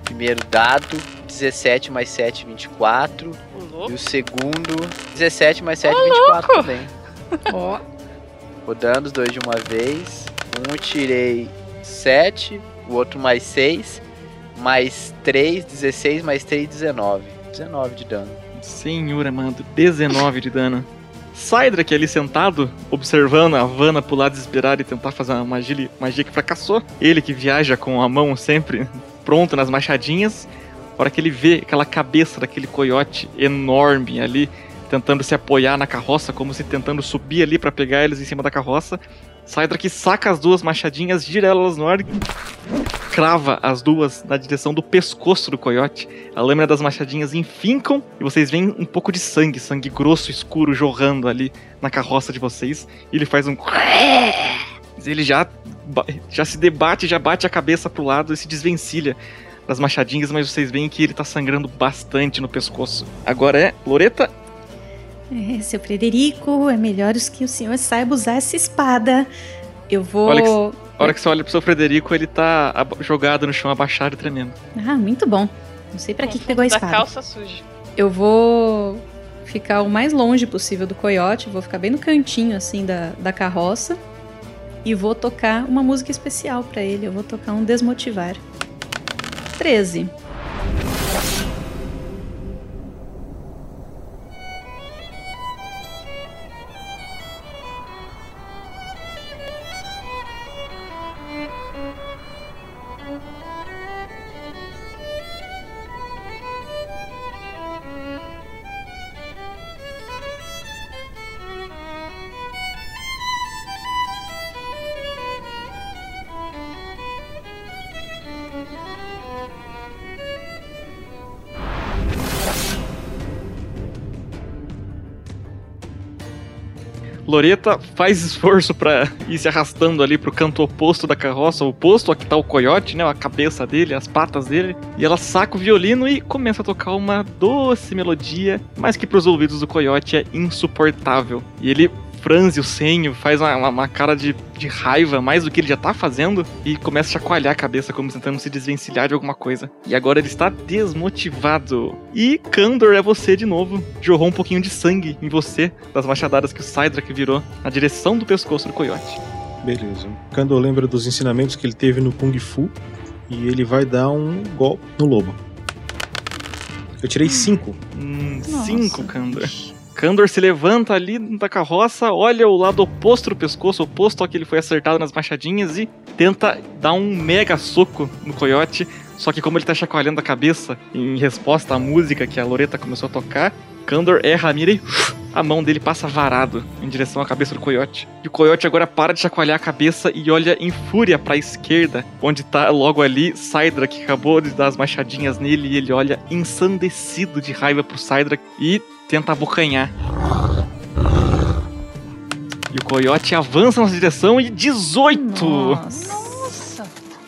Speaker 7: Primeiro dado, 17 mais 7, 24.
Speaker 6: O
Speaker 7: E
Speaker 6: louco.
Speaker 7: o segundo, 17 mais 7, 24 também.
Speaker 2: Ó,
Speaker 7: Rodando os dois de uma vez. Um tirei 7, o outro mais 6. Mais 3, 16, mais 3, 19. 19 de dano.
Speaker 8: Senhor amado, 19 de dano. Sidrak ali sentado, observando a Vanna pular desesperada e tentar fazer uma magia, magia que fracassou. Ele que viaja com a mão sempre pronto nas machadinhas. A hora que ele vê aquela cabeça daquele coiote enorme ali, tentando se apoiar na carroça, como se tentando subir ali pra pegar eles em cima da carroça. Sidrak saca as duas machadinhas, gira elas no ar crava as duas na direção do pescoço do coiote. A lâmina das machadinhas enfincam e vocês veem um pouco de sangue, sangue grosso, escuro, jorrando ali na carroça de vocês. E ele faz um. Ele já, já se debate, já bate a cabeça pro lado e se desvencilha das machadinhas, mas vocês veem que ele tá sangrando bastante no pescoço. Agora é Loreta.
Speaker 5: É, seu Frederico, é melhor que o senhor saiba usar essa espada. Eu vou.
Speaker 8: Olha que- A hora que você olha pro seu Frederico, ele tá jogado no chão, abaixado e tremendo.
Speaker 5: Ah, muito bom. Não sei pra que, que pegou a
Speaker 6: da
Speaker 5: espada.
Speaker 6: calça suja.
Speaker 5: Eu vou ficar o mais longe possível do coiote, vou ficar bem no cantinho assim da, da carroça e vou tocar uma música especial pra ele. Eu vou tocar um desmotivar. 13.
Speaker 8: Loreta faz esforço pra ir se arrastando ali pro canto oposto da carroça, oposto a que tá o coiote, né? A cabeça dele, as patas dele. E ela saca o violino e começa a tocar uma doce melodia, mas que pros ouvidos do coiote é insuportável. E ele franze o senho, faz uma, uma- uma cara de, de raiva, mais do que ele já tá fazendo, e começa a chacoalhar a cabeça, como tentando se desvencilhar de alguma coisa. E agora ele está desmotivado. E Kandor é você de novo. Jorrou um pouquinho de sangue em você, das machadadas que o Cydrak virou, na direção do pescoço do coiote.
Speaker 3: Beleza. Kando lembra dos ensinamentos que ele teve no Kung Fu e ele vai dar um golpe no lobo. Eu tirei cinco.
Speaker 8: Hum,
Speaker 5: Nossa.
Speaker 8: cinco, Kandor. Kandor se levanta ali da carroça, olha o lado oposto do pescoço, oposto ao que ele foi acertado nas machadinhas e tenta dar um mega soco no coiote. Só que como ele tá chacoalhando a cabeça em resposta à música que a Loreta começou a tocar, Kandor erra a mira e a mão dele passa varado em direção à cabeça do coiote. E o coiote agora para de chacoalhar a cabeça e olha em fúria para a esquerda, onde tá logo ali Cydra, que acabou de dar as machadinhas nele, e ele olha ensandecido de raiva pro Cydra e tenta abocanhar. E o coiote avança na direção e 18!
Speaker 5: Nossa.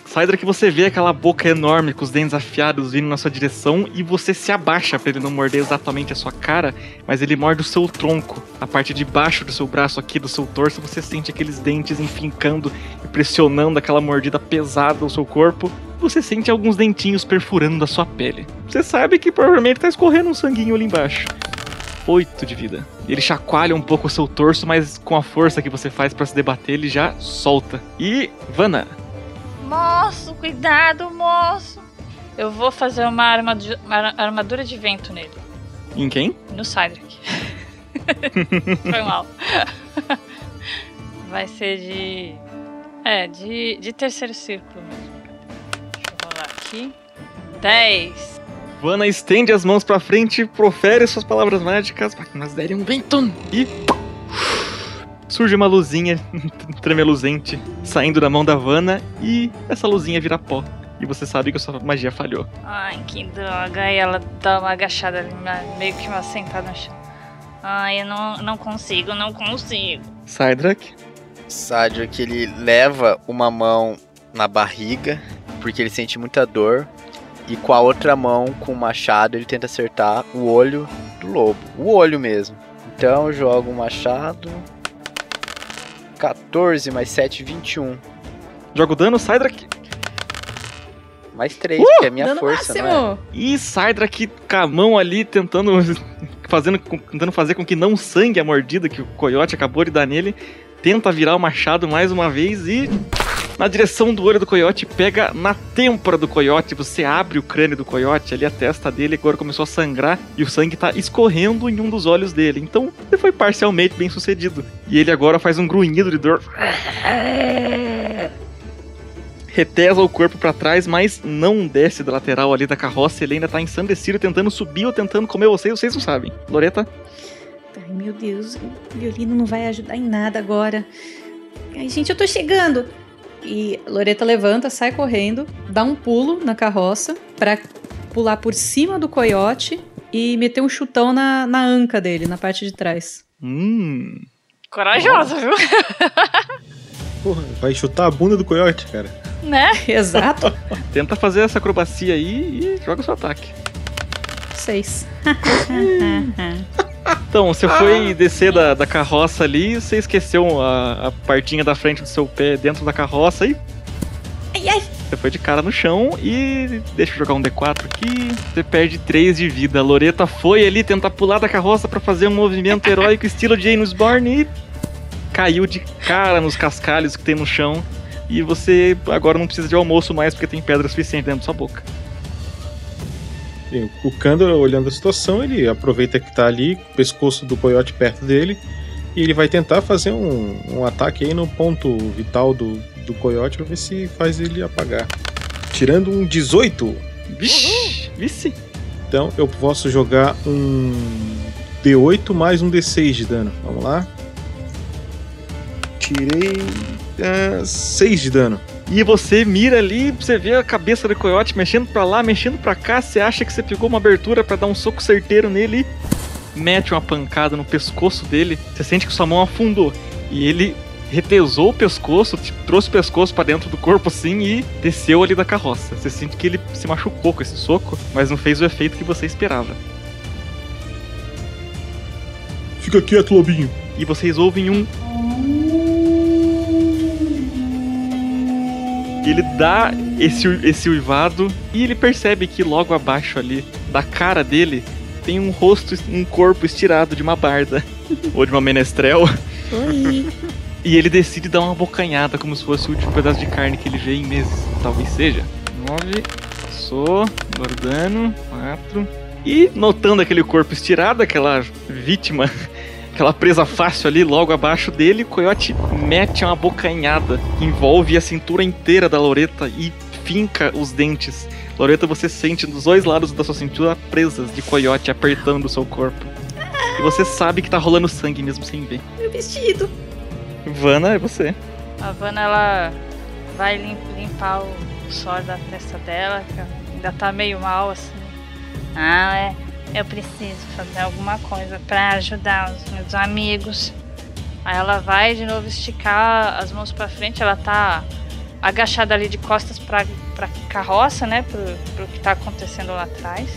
Speaker 8: Cydra que você vê aquela boca enorme com os dentes afiados vindo na sua direção e você se abaixa pra ele não morder exatamente a sua cara, mas ele morde o seu tronco. A parte de baixo do seu braço aqui, do seu torso, você sente aqueles dentes enfincando e pressionando aquela mordida pesada no seu corpo. Você sente alguns dentinhos perfurando a sua pele. Você sabe que provavelmente tá escorrendo um sanguinho ali embaixo. 8 de vida. Ele chacoalha um pouco o seu torso, mas com a força que você faz pra se debater, ele já solta. E, Vanna,
Speaker 6: Moço, cuidado, moço. Eu vou fazer uma, armadu- uma armadura de vento nele.
Speaker 8: em quem?
Speaker 6: No Cydric. Foi mal. Vai ser de. É, de, de terceiro círculo mesmo. Deixa eu rolar aqui. 10.
Speaker 8: Vanna estende as mãos pra frente, profere suas palavras mágicas para que nós derem um vento e surge uma luzinha tremeluzente saindo da mão da Vanna e essa luzinha vira pó. E você sabe que a sua magia falhou.
Speaker 6: Ai, que droga. E ela dá uma agachada, meio que uma sentada no chão. Ai, eu não, não consigo, não consigo.
Speaker 7: Sádio que ele leva uma mão na barriga, porque ele sente muita dor, e com a outra mão, com o machado, ele tenta acertar o olho do lobo. O olho mesmo. Então eu jogo o machado. 14 mais 7, 21.
Speaker 8: joga o dano, Cydrak.
Speaker 7: Mais 3, que é a minha
Speaker 5: Dano
Speaker 7: força,
Speaker 5: máximo.
Speaker 7: não é?
Speaker 8: E Cydrak com a mão ali tentando, fazendo, tentando fazer com que não sangue a mordida que o coiote acabou de dar nele. Tenta virar o machado mais uma vez e. Na direção do olho do coiote, pega na têmpora do coiote. Você abre o crânio do coiote, ali a testa dele agora começou a sangrar e o sangue tá escorrendo em um dos olhos dele. Então, ele foi parcialmente bem sucedido. E ele agora faz um grunhido de dor. retesa o corpo pra trás, mas não desce da lateral ali da carroça. Ele ainda tá ensandecido, tentando subir ou tentando comer vocês. Vocês não sabem. Loreta,
Speaker 5: Ai, meu Deus, o violino não vai ajudar em nada agora. Ai, gente, eu tô chegando. E Loreta levanta, sai correndo, dá um pulo na carroça pra pular por cima do coiote e meter um chutão na, na anca dele, na parte de trás.
Speaker 8: hum,
Speaker 6: Corajosa, viu?
Speaker 3: Porra, vai chutar a bunda do coiote, cara.
Speaker 6: né?
Speaker 5: Exato.
Speaker 8: tenta fazer essa acrobacia aí e joga o seu ataque.
Speaker 5: Seis.
Speaker 8: Então, você foi descer da, da carroça ali, você esqueceu a, a partinha da frente do seu pé dentro da carroça e
Speaker 5: ai, ai.
Speaker 8: você foi de cara no chão e deixa eu jogar um D4 aqui. Você perde 3 de vida. A Loreta foi ali tentar pular da carroça pra fazer um movimento heróico estilo James Bourne e caiu de cara nos cascalhos que tem no chão. E você agora não precisa de almoço mais porque tem pedra suficiente dentro da sua boca.
Speaker 3: O Kandor, olhando a situação, ele aproveita que tá ali, o pescoço do coiote perto dele, e ele vai tentar fazer um, um ataque aí no ponto vital do, do coiote pra ver se faz ele apagar. Tirando um 18.
Speaker 8: Vixe, vice.
Speaker 3: Então eu posso jogar um D8 mais um D6 de dano. Vamos lá. Tirei 6 de dano.
Speaker 8: E você mira ali, você vê a cabeça do coiote mexendo pra lá, mexendo pra cá, você acha que você pegou uma abertura pra dar um soco certeiro nele e mete uma pancada no pescoço dele. Você sente que sua mão afundou. E ele retesou o pescoço, trouxe o pescoço pra dentro do corpo assim e desceu ali da carroça. Você sente que ele se machucou com esse soco, mas não fez o efeito que você esperava.
Speaker 3: Fica quieto, lobinho.
Speaker 8: E vocês ouvem um. Ele dá esse, esse uivado e ele percebe que logo abaixo ali da cara dele tem um rosto, um corpo estirado de uma barda ou de uma menestrel.
Speaker 5: Oi.
Speaker 8: E ele decide dar uma bocanhada como se fosse o último pedaço de carne que ele vê em meses. Talvez seja. 9, passou, agora o dano, 4. E notando aquele corpo estirado, aquela vítima, aquela presa fácil ali logo abaixo dele, o coiote mete uma bocanhada que envolve a cintura inteira da Loreta e finca os dentes. Loreta, você sente dos dois lados da sua cintura presas de coiote apertando o seu corpo. E você sabe que tá rolando sangue mesmo sem ver.
Speaker 5: Meu vestido.
Speaker 8: Vana, é você.
Speaker 6: A Vanna, ela vai lim- limpar o suor da testa dela, que ainda tá meio mal, assim. Ah, é. Eu preciso fazer alguma coisa pra ajudar os meus amigos. Aí ela vai de novo esticar as mãos pra frente, ela tá agachada ali de costas pra, pra carroça, né? Pro, pro que tá acontecendo lá atrás.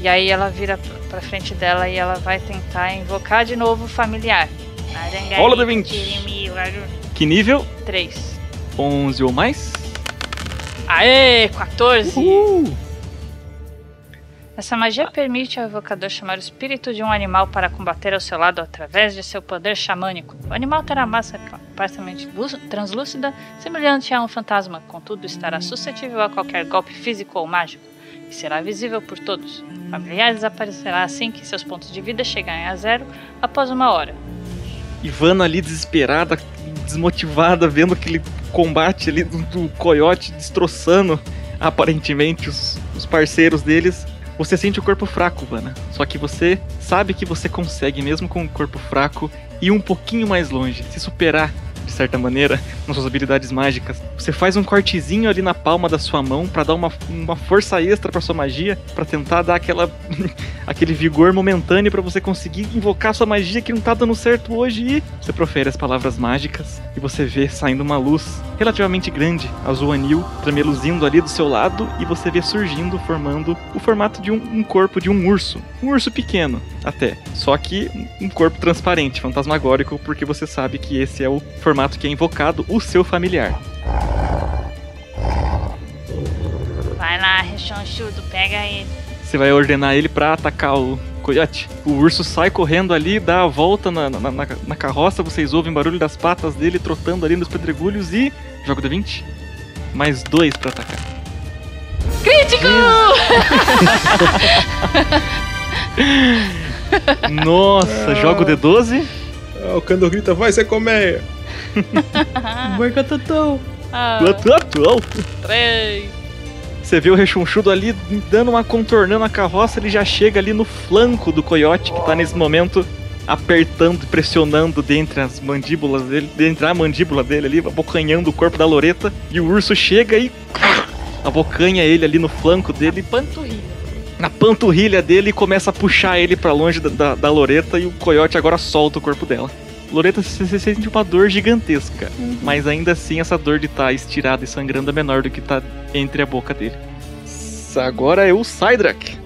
Speaker 6: E aí ela vira pra- frente dela e ela vai tentar invocar de novo o familiar.
Speaker 8: Rola do 20. Que nível?
Speaker 6: 3.
Speaker 8: 11 ou mais?
Speaker 6: Aê, 14!
Speaker 8: Uh!
Speaker 6: Essa magia permite ao evocador chamar o espírito de um animal para combater ao seu lado através de seu poder xamânico. O animal terá massa parcialmente translúcida, semelhante a um fantasma, contudo estará suscetível a qualquer golpe físico ou mágico e será visível por todos. O familiar desaparecerá assim que seus pontos de vida chegarem a zero após uma hora.
Speaker 8: Ivana ali desesperada, desmotivada, vendo aquele combate ali do, do coiote destroçando aparentemente os, os parceiros deles. Você sente o corpo fraco, Vana. Só que você sabe que você consegue, mesmo com o corpo fraco, ir um pouquinho mais longe, se superar de certa maneira nas suas habilidades mágicas. Você faz um cortezinho ali na palma da sua mão pra dar uma, uma força extra pra sua magia, pra tentar dar aquela aquele vigor momentâneo pra você conseguir invocar sua magia que não tá dando certo hoje e você profere as palavras mágicas e você vê saindo uma luz relativamente grande, azul anil, tremeluzindo ali do seu lado e você vê surgindo, formando o formato de um, um corpo de um urso. Um urso pequeno, até. Só que um corpo transparente, fantasmagórico, porque você sabe que esse é o formato que é invocado, o seu familiar.
Speaker 6: Vai lá, rechonchudo, pega ele.
Speaker 8: Você vai ordenar ele pra atacar o coiote. O urso sai correndo ali, dá a volta na, na, na- na carroça, vocês ouvem barulho das patas dele trotando ali nos pedregulhos e. Jogo de 20. Mais dois pra atacar.
Speaker 6: Crítico!
Speaker 8: Nossa, jogo de 12.
Speaker 3: Ah, o Kandor grita, vai, Zé Colmeia.
Speaker 5: Borcototô.
Speaker 6: Ah,
Speaker 8: Atual.
Speaker 6: três.
Speaker 8: Você vê o rechonchudo ali dando uma contornando a carroça, ele já chega ali no flanco do coiote que tá nesse momento apertando, pressionando dentre as mandíbulas dele, dentre a mandíbula dele ali, abocanhando o corpo da Loreta, e o urso chega e abocanha ele ali no flanco dele,
Speaker 6: Panturrilha.
Speaker 8: na panturrilha dele e começa a puxar ele pra longe da, da, da Loreta e o coiote agora solta o corpo dela. Loreta, você sente uma dor gigantesca, mas ainda assim essa dor de estar estirada e sangrando é menor do que tá entre a boca dele. Agora é o Cydrak.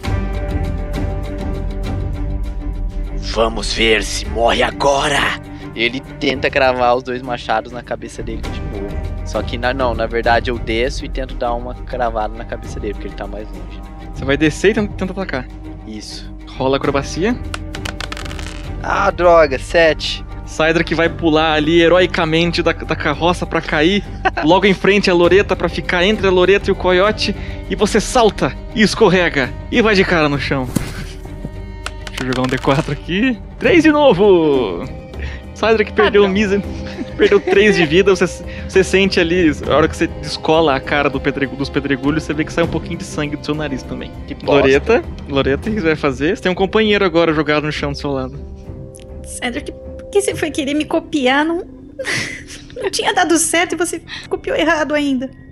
Speaker 9: Vamos ver se morre agora.
Speaker 7: Ele tenta cravar os dois machados na cabeça dele de novo. Só que na, não, na verdade eu desço e tento dar uma cravada na cabeça dele, porque ele tá mais longe.
Speaker 8: Você vai descer e tenta, tenta atacar.
Speaker 7: Isso.
Speaker 8: Rola acrobacia.
Speaker 7: Ah, droga, 7.
Speaker 8: Saidra que vai pular ali heroicamente da, da carroça pra cair. Logo em frente a Loreta pra ficar entre a Loreta e o coiote. E você salta e escorrega e vai de cara no chão. Deixa eu jogar um D4 aqui. Três de novo! Saidra que perdeu o mísero. Perdeu 3 de vida, você, você sente ali, a hora que você descola a cara do pedregu, dos pedregulhos, você vê que sai um pouquinho de sangue do seu nariz também.
Speaker 7: Que bosta.
Speaker 8: Loreta, Loreta, o que você vai fazer? Você tem um companheiro agora jogado no chão do seu lado.
Speaker 5: Cedric, que você foi querer me copiar? Não, não tinha dado certo e você copiou errado ainda.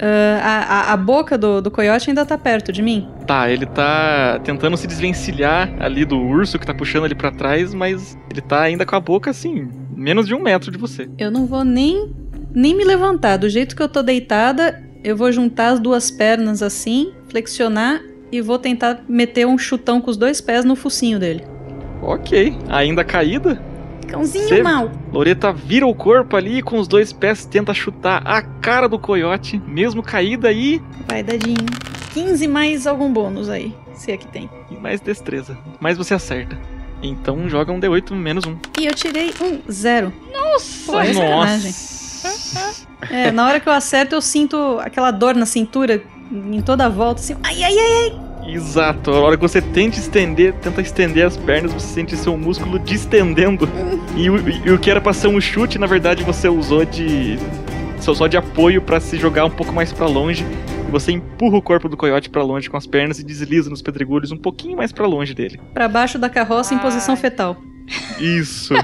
Speaker 5: Ah, a, a, boca do, do coiote ainda tá perto de mim.
Speaker 8: Tá, ele tá tentando se desvencilhar ali do urso que tá puxando ele pra trás, mas ele tá ainda com a boca assim, menos de um metro de você.
Speaker 5: Eu não vou nem, nem me levantar. Do jeito que eu tô deitada, eu vou juntar as duas pernas assim, flexionar e vou tentar meter um chutão com os dois pés no focinho dele.
Speaker 8: Ok, ainda caída,
Speaker 5: Cãozinho
Speaker 8: Cê-
Speaker 5: mal.
Speaker 8: Loreta vira o corpo ali e com os dois pés tenta chutar a cara do coiote, mesmo caída e,
Speaker 5: Vai, dadinho. 15 mais algum bônus aí, se é que tem.
Speaker 8: e mais destreza. Mas você acerta. Então joga um D8 menos um.
Speaker 5: E eu tirei um zero.
Speaker 6: Nossa!
Speaker 5: Pô, é.
Speaker 8: Nossa!
Speaker 5: É, na hora que eu acerto, eu sinto aquela dor na cintura em toda a volta, assim. Ai, ai, ai, ai.
Speaker 8: Exato, a hora que você tenta estender, tenta estender as pernas, você sente seu músculo distendendo. E o, e o que era pra ser um chute, na verdade, você usou de. Só só de apoio pra se jogar um pouco mais pra longe. E você empurra o corpo do coiote pra longe com as pernas e desliza nos pedregulhos um pouquinho mais pra longe dele.
Speaker 5: Pra baixo da carroça em
Speaker 6: Ai.
Speaker 5: posição fetal.
Speaker 8: Isso.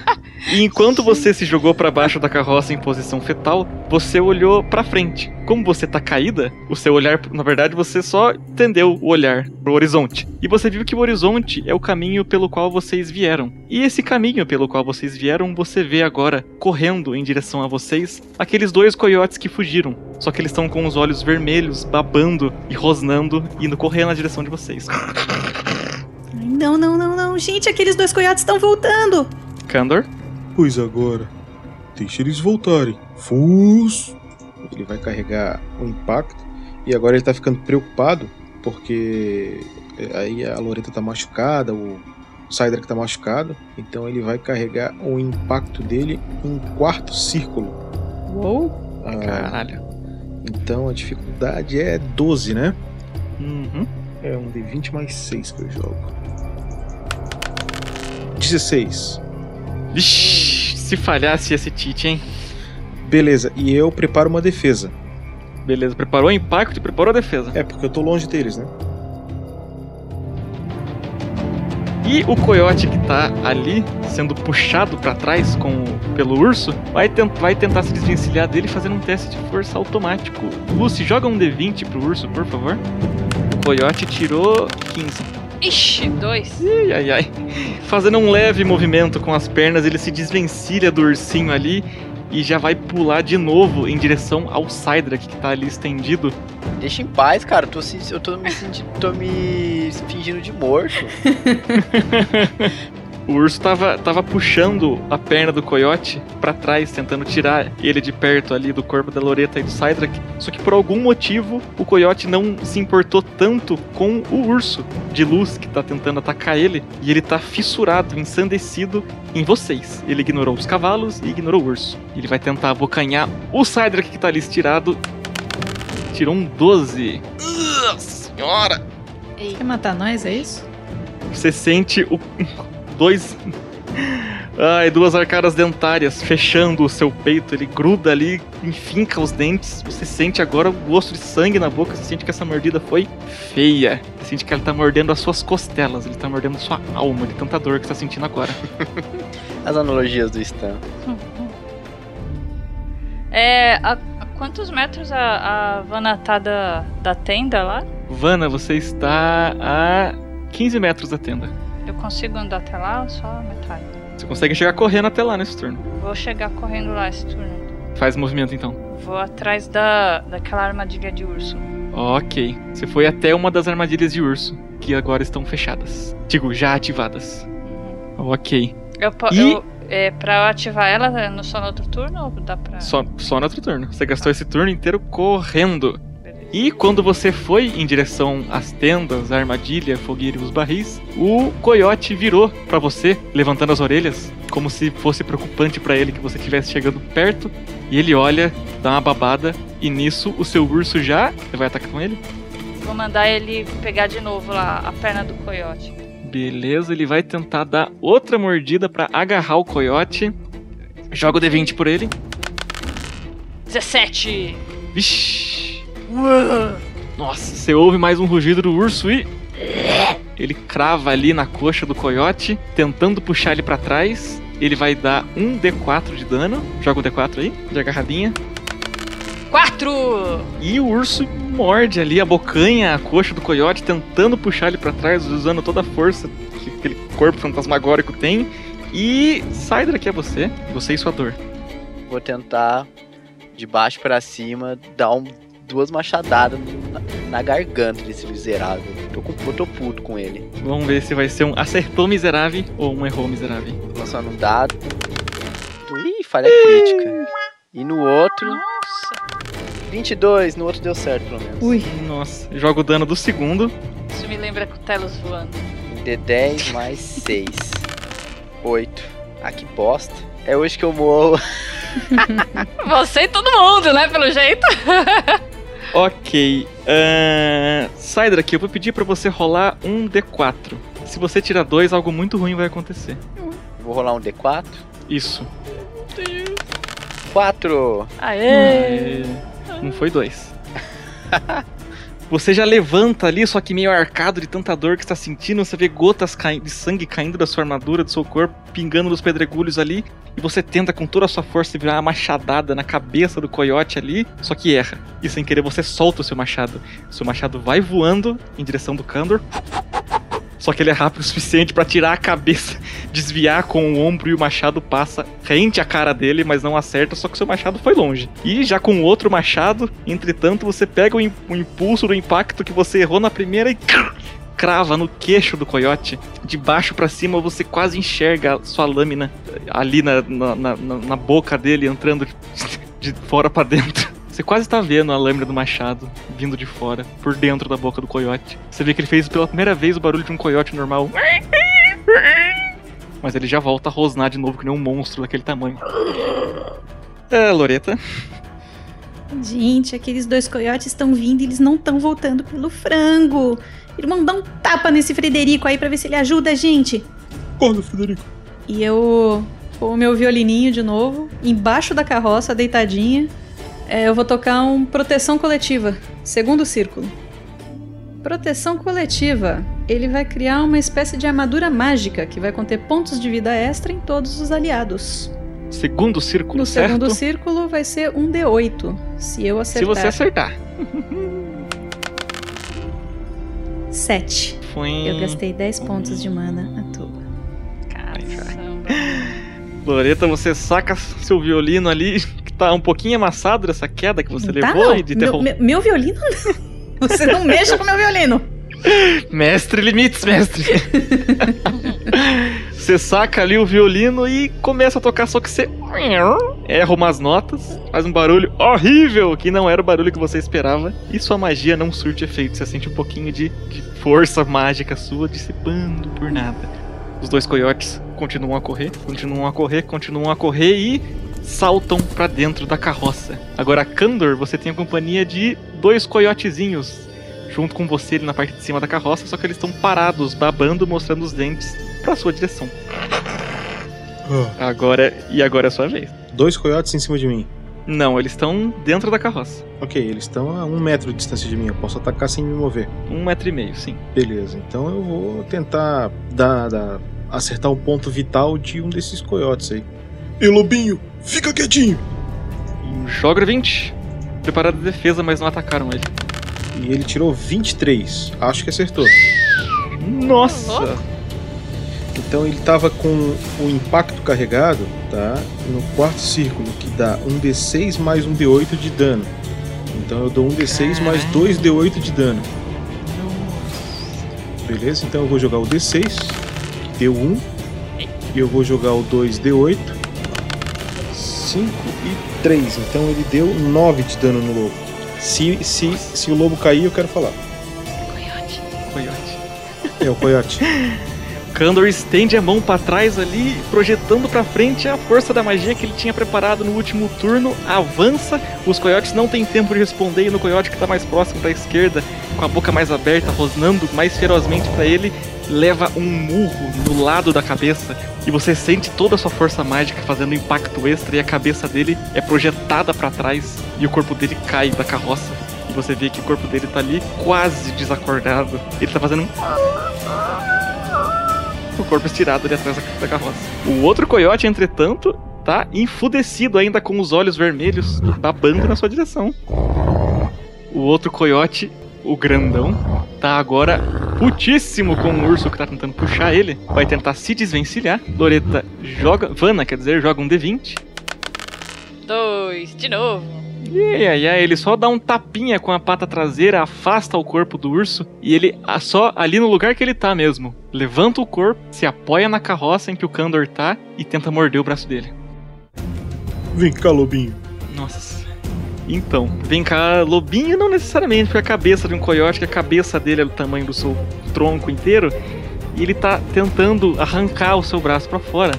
Speaker 8: E enquanto você se jogou pra baixo da carroça em posição fetal, você olhou pra frente. Como você tá caída, o seu olhar, na verdade, você só tendeu o olhar pro horizonte. E você viu que o horizonte é o caminho pelo qual vocês vieram. E esse caminho pelo qual vocês vieram, você vê agora correndo em direção a vocês aqueles dois coiotes que fugiram. Só que eles estão com os olhos vermelhos, babando e rosnando, indo correr na direção de vocês.
Speaker 5: Não, não, não, não. Gente, aqueles dois coiotes estão voltando.
Speaker 8: Kandor,
Speaker 3: Pois agora, deixa eles voltarem. Fus! Ele vai carregar o impacto e agora ele tá ficando preocupado porque aí a Loreta tá machucada, o Cydrak tá machucado, então ele vai carregar o impacto dele em quarto círculo.
Speaker 5: Uou.
Speaker 3: Ah,
Speaker 8: caralho.
Speaker 3: então a dificuldade é 12, né?
Speaker 8: Uhum.
Speaker 3: É um D20 mais 6 que eu jogo. 16.
Speaker 8: Vixe, se falhasse esse Tite, hein?
Speaker 3: Beleza, e eu preparo uma defesa.
Speaker 8: Beleza, preparou o impacto e preparou a defesa.
Speaker 3: É, porque eu tô longe deles, né?
Speaker 8: E o coiote que tá ali, sendo puxado pra trás com, pelo urso, vai, tent- vai tentar se desvencilhar dele fazendo um teste de força automático. Lucy, joga um D20 pro urso, por favor. O coiote tirou 15.
Speaker 6: Ixi, dois.
Speaker 8: Ai, ai, ai. Fazendo um leve movimento com as pernas, ele se desvencilha do ursinho ali e já vai pular de novo em direção ao Cydrak que tá ali estendido.
Speaker 7: Deixa em paz, cara. Eu tô, eu tô me sentindo. tô me fingindo de morto.
Speaker 8: O urso tava, tava puxando a perna do coiote pra trás, tentando tirar ele de perto ali do corpo da Loreta e do Cydrak. Só que por algum motivo o coiote não se importou tanto com o urso de luz que tá tentando atacar ele. E ele tá fissurado, ensandecido em vocês. Ele ignorou os cavalos e ignorou o urso. Ele vai tentar abocanhar o Cydrak que tá ali estirado. Tirou um 12. Ugh, senhora!
Speaker 5: Quer matar nós, é isso?
Speaker 8: Você sente o dois Ai, duas arcadas dentárias fechando o seu peito, ele gruda ali, enfinca os dentes. Você sente agora o gosto de sangue na boca, você sente que essa mordida foi feia. Você sente que ele tá mordendo as suas costelas, ele tá mordendo a sua alma de tanta dor que você tá sentindo agora.
Speaker 7: As analogias do Stan.
Speaker 6: É. A, a quantos metros a, a Vanna tá da, da tenda lá?
Speaker 8: Vana, você está a 15 metros da tenda.
Speaker 6: Eu consigo andar até lá ou só metade?
Speaker 8: Você consegue chegar correndo até lá nesse turno.
Speaker 6: Vou chegar correndo lá esse turno.
Speaker 8: Faz movimento então.
Speaker 6: Vou atrás da, daquela armadilha de urso.
Speaker 8: Ok. Você foi até uma das armadilhas de urso, que agora estão fechadas. Digo, já ativadas. Ok.
Speaker 6: Eu,
Speaker 8: E-
Speaker 6: eu, é, pra eu ativar ela é só no outro turno ou dá pra.
Speaker 8: Só, só no outro turno. Você gastou esse turno inteiro correndo. E quando você foi em direção às tendas, a armadilha, fogueira e os barris, o coiote virou pra você, levantando as orelhas, como se fosse preocupante pra ele que você estivesse chegando perto. E ele olha, dá uma babada, e nisso o seu urso já. Você vai atacar com ele?
Speaker 6: Vou mandar ele pegar de novo lá a perna do coiote.
Speaker 8: Beleza, ele vai tentar dar outra mordida pra agarrar o coiote. Joga o D20 por ele.
Speaker 6: 17!
Speaker 8: Vixe! Nossa, você ouve mais um rugido do urso e. Ele crava ali na coxa do coiote, tentando puxar ele pra trás. Ele vai dar um D4 de dano. Joga o D4 aí, de agarradinha.
Speaker 6: 4!
Speaker 8: E o urso morde ali a bocanha, a coxa do coiote, tentando puxar ele pra trás, usando toda a força que aquele corpo fantasmagórico tem. E sai daqui é você, você e sua dor.
Speaker 7: Vou tentar, de baixo pra cima, dar um, duas machadadas na, na garganta desse miserável. Tô, com, eu tô puto com ele.
Speaker 8: Vamos ver se vai ser um acertou miserável ou um errou miserável.
Speaker 7: Lançando um dado. Ih, falha crítica. E no outro,
Speaker 6: Nossa!
Speaker 7: 22. No outro deu certo, pelo menos.
Speaker 5: Ui.
Speaker 8: Nossa, joga o dano do segundo.
Speaker 6: Isso me lembra cutelos voando.
Speaker 7: D10 mais 6. 8. Ah, que bosta. É hoje que eu morro.
Speaker 6: Você e todo mundo, né? Pelo jeito.
Speaker 8: Ok. ahn, sai daqui, eu vou pedir pra você rolar um D4. Se você tirar dois, algo muito ruim vai acontecer.
Speaker 7: Vou rolar um D4.
Speaker 8: Isso.
Speaker 7: 4.
Speaker 6: Aê!
Speaker 8: Aê. Não foi dois. Você já levanta ali, só que meio arcado de tanta dor que está sentindo. Você vê gotas de sangue caindo da sua armadura, do seu corpo, pingando nos pedregulhos ali. E você tenta com toda a sua força virar uma machadada na cabeça do coiote ali, só que erra. E sem querer você solta o seu machado. Seu machado vai voando em direção do Kandor. Só que ele é rápido o suficiente para tirar a cabeça, desviar com o ombro e o machado passa rente à cara dele, mas não acerta, só que seu machado foi longe. E já com outro machado, entretanto, você pega o, o impulso do impacto que você errou na primeira e crava no queixo do coiote. De baixo para cima você quase enxerga sua lâmina ali na, na, na- na- na boca dele entrando de fora para dentro. Você quase tá vendo a lâmina do machado vindo de fora, por dentro da boca do coiote. Você vê que ele fez pela primeira vez o barulho de um coiote normal. Mas ele já volta a rosnar de novo que nem um monstro daquele tamanho. É, Loreta.
Speaker 5: Gente, aqueles dois coiotes estão vindo e eles não estão voltando pelo frango. Irmão, dá um tapa nesse Frederico aí pra ver se ele ajuda a gente.
Speaker 3: Acorda, Frederico.
Speaker 5: E eu com o meu violininho de novo, embaixo da carroça, deitadinha. É, eu vou tocar um proteção coletiva, segundo círculo. Proteção coletiva. Ele vai criar uma espécie de armadura mágica que vai conter pontos de vida extra em todos os aliados.
Speaker 8: Segundo círculo,
Speaker 5: No
Speaker 8: certo?
Speaker 5: segundo círculo vai ser um D8, se eu
Speaker 8: Se
Speaker 5: acertar.
Speaker 8: você acertar.
Speaker 5: 7.
Speaker 8: Foi.
Speaker 5: Eu gastei 10 pontos de mana à toa.
Speaker 6: Caramba.
Speaker 8: Loreta, você saca seu violino ali, tá um pouquinho amassado dessa queda que você
Speaker 5: Não tá,
Speaker 8: levou
Speaker 5: não.
Speaker 8: e de
Speaker 5: meu,
Speaker 8: derrubar.
Speaker 5: meu, meu violino não. Você não mexa com meu violino.
Speaker 8: Mestre limites, mestre. você saca ali o violino e começa a tocar, só que você erra umas notas, faz um barulho horrível que não era o barulho que você esperava e sua magia não surte efeito. Você sente um pouquinho de, de força mágica sua dissipando por nada. Os dois coiotes continuam a correr, continuam a correr, continuam a correr e saltam pra dentro da carroça. Agora, Kandor, você tem a companhia de dois coiotezinhos junto com você ali na parte de cima da carroça, só que eles estão parados, babando, mostrando os dentes pra sua direção.
Speaker 3: Ah,
Speaker 8: Agora, e agora é a sua vez.
Speaker 3: dois coiotes em cima de mim.
Speaker 8: Não, eles estão dentro da carroça.
Speaker 3: Ok, eles estão a um metro de distância de mim. Eu posso atacar sem me mover.
Speaker 8: Um metro e meio, sim.
Speaker 3: Beleza, então eu vou tentar dar, dar- acertar o ponto vital de um desses coiotes aí. E Lobinho, fica quietinho!
Speaker 8: Joga o 20. Preparado de defesa, mas não atacaram ele.
Speaker 3: E ele tirou 23. Acho que acertou.
Speaker 8: Nossa!
Speaker 3: Então ele tava com o impacto carregado, tá? No quarto círculo, que dá um D6 mais um D8 de dano. Então eu dou um D6 mais dois D8 de dano. Beleza? Então eu vou jogar o D6, que deu 1. E eu vou jogar o 2D8. 5 e 3. Então ele deu 9 de dano no lobo. Se, se, se o lobo cair, eu quero falar.
Speaker 6: Coiote.
Speaker 8: Coiote.
Speaker 3: É, o coiote.
Speaker 8: Kandor estende a mão pra trás ali, projetando pra frente a força da magia que ele tinha preparado no último turno. Avança, os coiotes não têm tempo de responder e no coiote que tá mais próximo da esquerda, com a boca mais aberta, rosnando mais ferozmente pra ele, leva um murro no lado da cabeça e você sente toda a sua força mágica fazendo impacto extra e a cabeça dele é projetada pra trás e o corpo dele cai da carroça. E você vê que o corpo dele tá ali quase desacordado. Ele tá fazendo um o corpo estirado ali atrás da carroça. O outro coiote, entretanto, tá enfudecido ainda com os olhos vermelhos, babando na sua direção. O outro coiote, o grandão, tá agora putíssimo com o urso que tá tentando puxar ele. Vai tentar se desvencilhar. Loreta joga. Vana, quer dizer, joga um D20.
Speaker 6: Dois, de novo.
Speaker 8: E aí, aí, ele só dá um tapinha com a pata traseira, afasta o corpo do urso e ele só ali no lugar que ele tá mesmo. Levanta o corpo, se apoia na carroça em que o Kandor tá e tenta morder o braço dele.
Speaker 3: Vem cá, lobinho.
Speaker 8: Nossa. Então, vem cá, lobinho não necessariamente, porque a cabeça de um coiote, que a cabeça dele é do tamanho do seu tronco inteiro, e ele tá tentando arrancar o seu braço pra fora.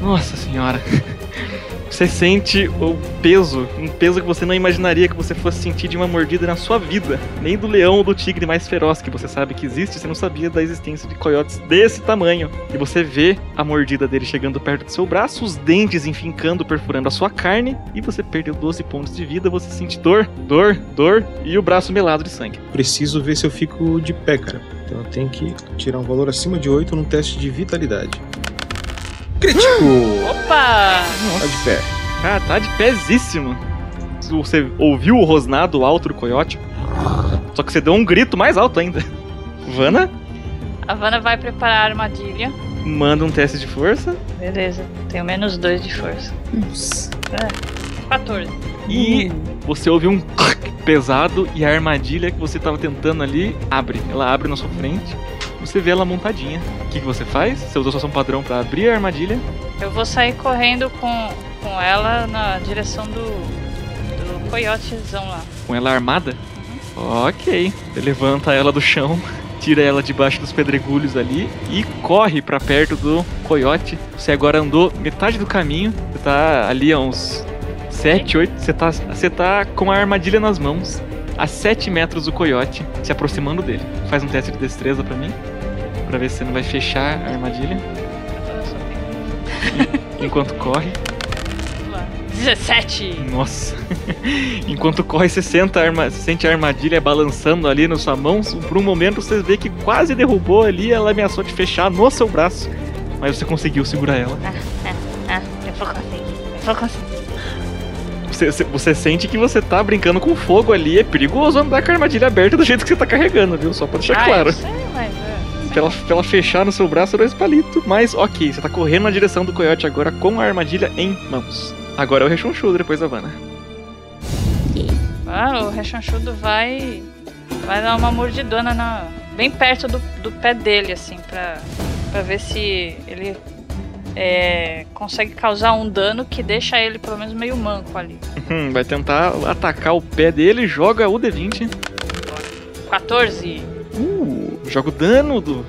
Speaker 8: Nossa senhora. Você sente o peso, um peso que você não imaginaria que você fosse sentir de uma mordida na sua vida. Nem do leão ou do tigre mais feroz que você sabe que existe, você não sabia da existência de coiotes desse tamanho. E você vê a mordida dele chegando perto do seu braço, os dentes enfincando, perfurando a sua carne, e você perdeu 12 pontos de vida, você sente dor, dor, dor e o braço melado de sangue.
Speaker 3: Preciso ver se eu fico de pé, cara. Então eu tenho que tirar um valor acima de 8 num teste de vitalidade. Crítico!
Speaker 6: Opa!
Speaker 3: Tá de pé.
Speaker 8: Ah, tá de pezíssimo. Você ouviu o rosnado alto do coiote, só que você deu um grito mais alto ainda. Vana,
Speaker 6: A Vanna vai preparar a armadilha.
Speaker 8: manda um teste de força.
Speaker 6: Beleza, tenho menos dois de força.
Speaker 5: Nossa.
Speaker 6: 14.
Speaker 8: E você ouve um pesado e a armadilha que você tava tentando ali abre. Ela abre na sua frente. Você vê ela montadinha. O que, que você faz? Você usou sua ação padrão pra abrir a armadilha.
Speaker 6: Eu vou sair correndo com, com ela na direção do, do coiotezão lá.
Speaker 8: Com ela armada? Ok. Você levanta ela do chão, tira ela debaixo dos pedregulhos ali e corre pra perto do coiote. Você agora andou metade do caminho. Você tá ali a uns 7, 8. Você tá, você tá com a armadilha nas mãos. A 7 metros do coiote, se aproximando dele. Faz um teste de destreza pra mim. Pra ver se você não vai fechar a armadilha enquanto corre.
Speaker 6: vamos lá. 17!
Speaker 8: Nossa. Enquanto corre, você, senta a arma... sente a armadilha balançando ali na sua mão. Por um momento você vê que quase derrubou ali. Ela ameaçou te fechar no seu braço. Mas você conseguiu segurar ela.
Speaker 6: Ah, eu vou conseguir. Eu vou conseguir.
Speaker 8: Você, você- você sente que você tá brincando com fogo ali. É perigoso andar com a armadilha aberta do jeito que você tá carregando, viu? Só pra deixar
Speaker 6: ah,
Speaker 8: claro. Pra ela, pra ela fechar no seu braço dois palitos. Mas ok, você tá correndo na direção do coiote agora com a armadilha em mãos. Agora é o rechonchudo depois da Vanna.
Speaker 6: Ah, o rechonchudo vai. Vai dar uma mordidona na, bem perto do, do pé dele, assim, pra, pra ver se ele é, consegue causar um dano que deixa ele pelo menos meio manco ali.
Speaker 8: Hum, vai tentar atacar o pé dele, joga o D20.
Speaker 6: 14,
Speaker 8: Uh, joga o dano do.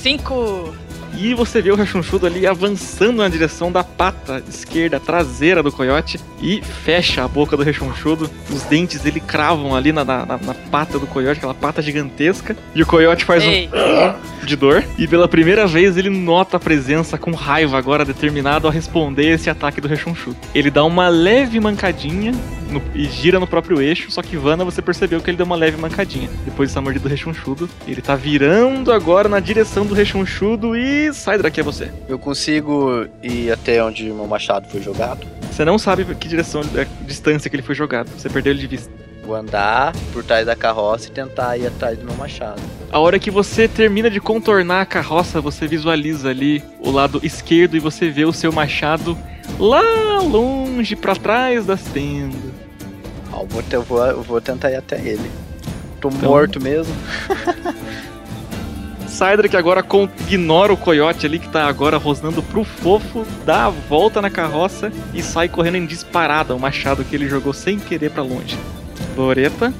Speaker 6: 5,
Speaker 8: E você vê o rechonchudo ali avançando na direção da pata esquerda traseira do coiote e fecha a boca do rechonchudo. Os dentes dele cravam ali na, na, na- pata do coiote, aquela pata gigantesca. E o coiote faz um
Speaker 6: Ei,
Speaker 8: de dor. E pela primeira vez ele nota a presença com raiva, agora determinado a responder esse ataque do rechonchudo. Ele dá uma leve mancadinha no- e gira no próprio eixo, só que Vanna você percebeu que ele deu uma leve mancadinha. Depois dessa mordida do rechonchudo, ele tá virando agora na direção do rechonchudo e sai daqui é você.
Speaker 7: Eu consigo ir até onde o meu machado foi jogado.
Speaker 8: Você não sabe que direção, a distância que ele foi jogado. Você perdeu ele de vista.
Speaker 7: Vou andar por trás da carroça e tentar ir atrás do meu machado.
Speaker 8: A hora que você termina de contornar a carroça, você visualiza ali o lado esquerdo e você vê o seu machado lá longe pra trás das tendas.
Speaker 7: Ah, eu, vou, eu vou, eu vou tentar ir até ele. Tô
Speaker 8: Então-
Speaker 7: morto mesmo.
Speaker 8: Cydra que agora com- ignora o coiote ali que tá agora rosnando pro fofo, dá a volta na carroça e sai correndo em disparada, o machado que ele jogou sem querer pra longe. Loreta,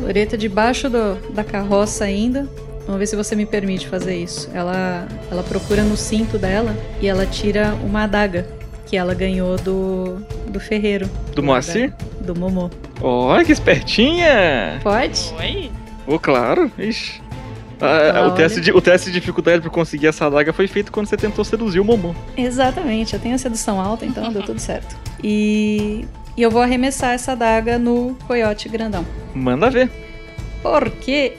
Speaker 5: Loreta debaixo do- da carroça ainda. Vamos ver se você me permite fazer isso. Ela, ela procura no cinto dela e ela tira uma adaga que ela ganhou do, do ferreiro.
Speaker 8: do Moacir.
Speaker 5: Do Momô.
Speaker 8: Olha que espertinha!
Speaker 5: Pode?
Speaker 6: Oi?
Speaker 8: Ô, claro. Ixi. Ah,
Speaker 5: Ah,
Speaker 8: o, teste de, o teste de dificuldade pra conseguir essa adaga foi feito quando você tentou seduzir o Momô.
Speaker 5: Exatamente, eu tenho a sedução alta, então deu tudo certo. E, e eu vou arremessar essa adaga no coiote grandão.
Speaker 8: Manda ver.
Speaker 5: Porque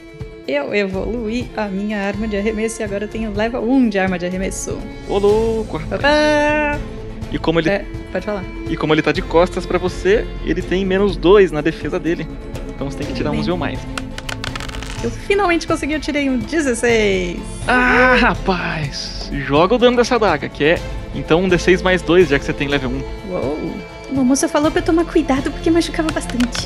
Speaker 5: eu evoluí a minha arma de arremesso e agora eu tenho level 1 de arma de arremesso.
Speaker 8: Ô, louco.
Speaker 5: Papá!
Speaker 8: E como ele,
Speaker 5: É, pode falar.
Speaker 8: e como ele tá de costas pra você, ele tem menos dois na defesa dele. Então você tem que tirar
Speaker 5: Tudo
Speaker 8: uns
Speaker 5: bem.
Speaker 8: ou mais.
Speaker 5: Eu finalmente consegui, eu tirei um 16.
Speaker 8: Ah, rapaz! Joga o dano dessa adaga, que é então um D6 mais 2, já que você tem level 1.
Speaker 5: Uou. Mamô, você falou pra eu tomar cuidado porque machucava bastante.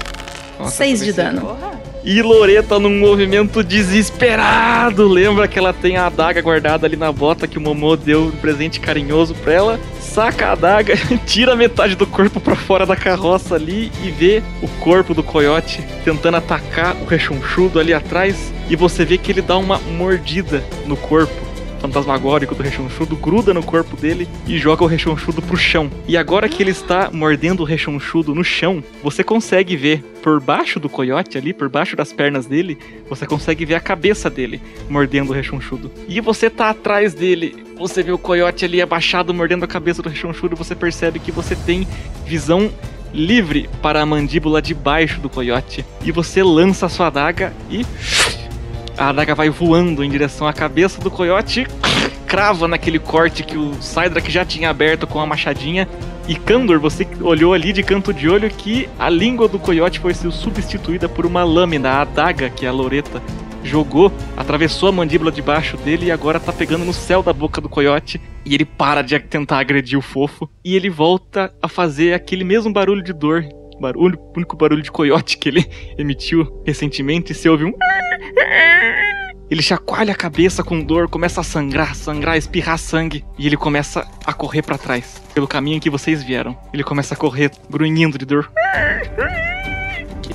Speaker 8: Nossa,
Speaker 5: 6 de dano.
Speaker 6: Porra.
Speaker 8: E Loreta num movimento desesperado. Lembra que ela tem a adaga guardada ali na bota que o Momô deu um presente carinhoso pra ela? Saca a adaga, tira metade do corpo pra fora da carroça ali e vê o corpo do coiote tentando atacar o rechonchudo ali atrás. E você vê que ele dá uma mordida no corpo fantasmagórico do rechonchudo, gruda no corpo dele e joga o rechonchudo pro chão. E agora que ele está mordendo o rechonchudo no chão, você consegue ver por baixo do coiote ali, por baixo das pernas dele, você consegue ver a cabeça dele mordendo o rechonchudo. E você tá atrás dele, você vê o coiote ali abaixado mordendo a cabeça do rechonchudo, você percebe que você tem visão livre para a mandíbula de baixo do coiote. E você lança a sua adaga e a adaga vai voando em direção à cabeça do coiote, crava naquele corte que o Cydrak já tinha aberto com a machadinha. E Kandor, você olhou ali de canto de olho que a língua do coiote foi substituída por uma lâmina, a adaga que a Loreta jogou, atravessou a mandíbula de baixo dele e agora tá pegando no céu da boca do coiote. E ele para de tentar agredir o fofo e ele volta a fazer aquele mesmo barulho de dor. Barulho, único barulho de coiote que ele emitiu recentemente. Você ouve um. Ele chacoalha a cabeça com dor, começa a sangrar, sangrar, espirrar sangue. E ele começa a correr pra trás, pelo caminho que vocês vieram. Ele começa a correr, grunhindo de dor.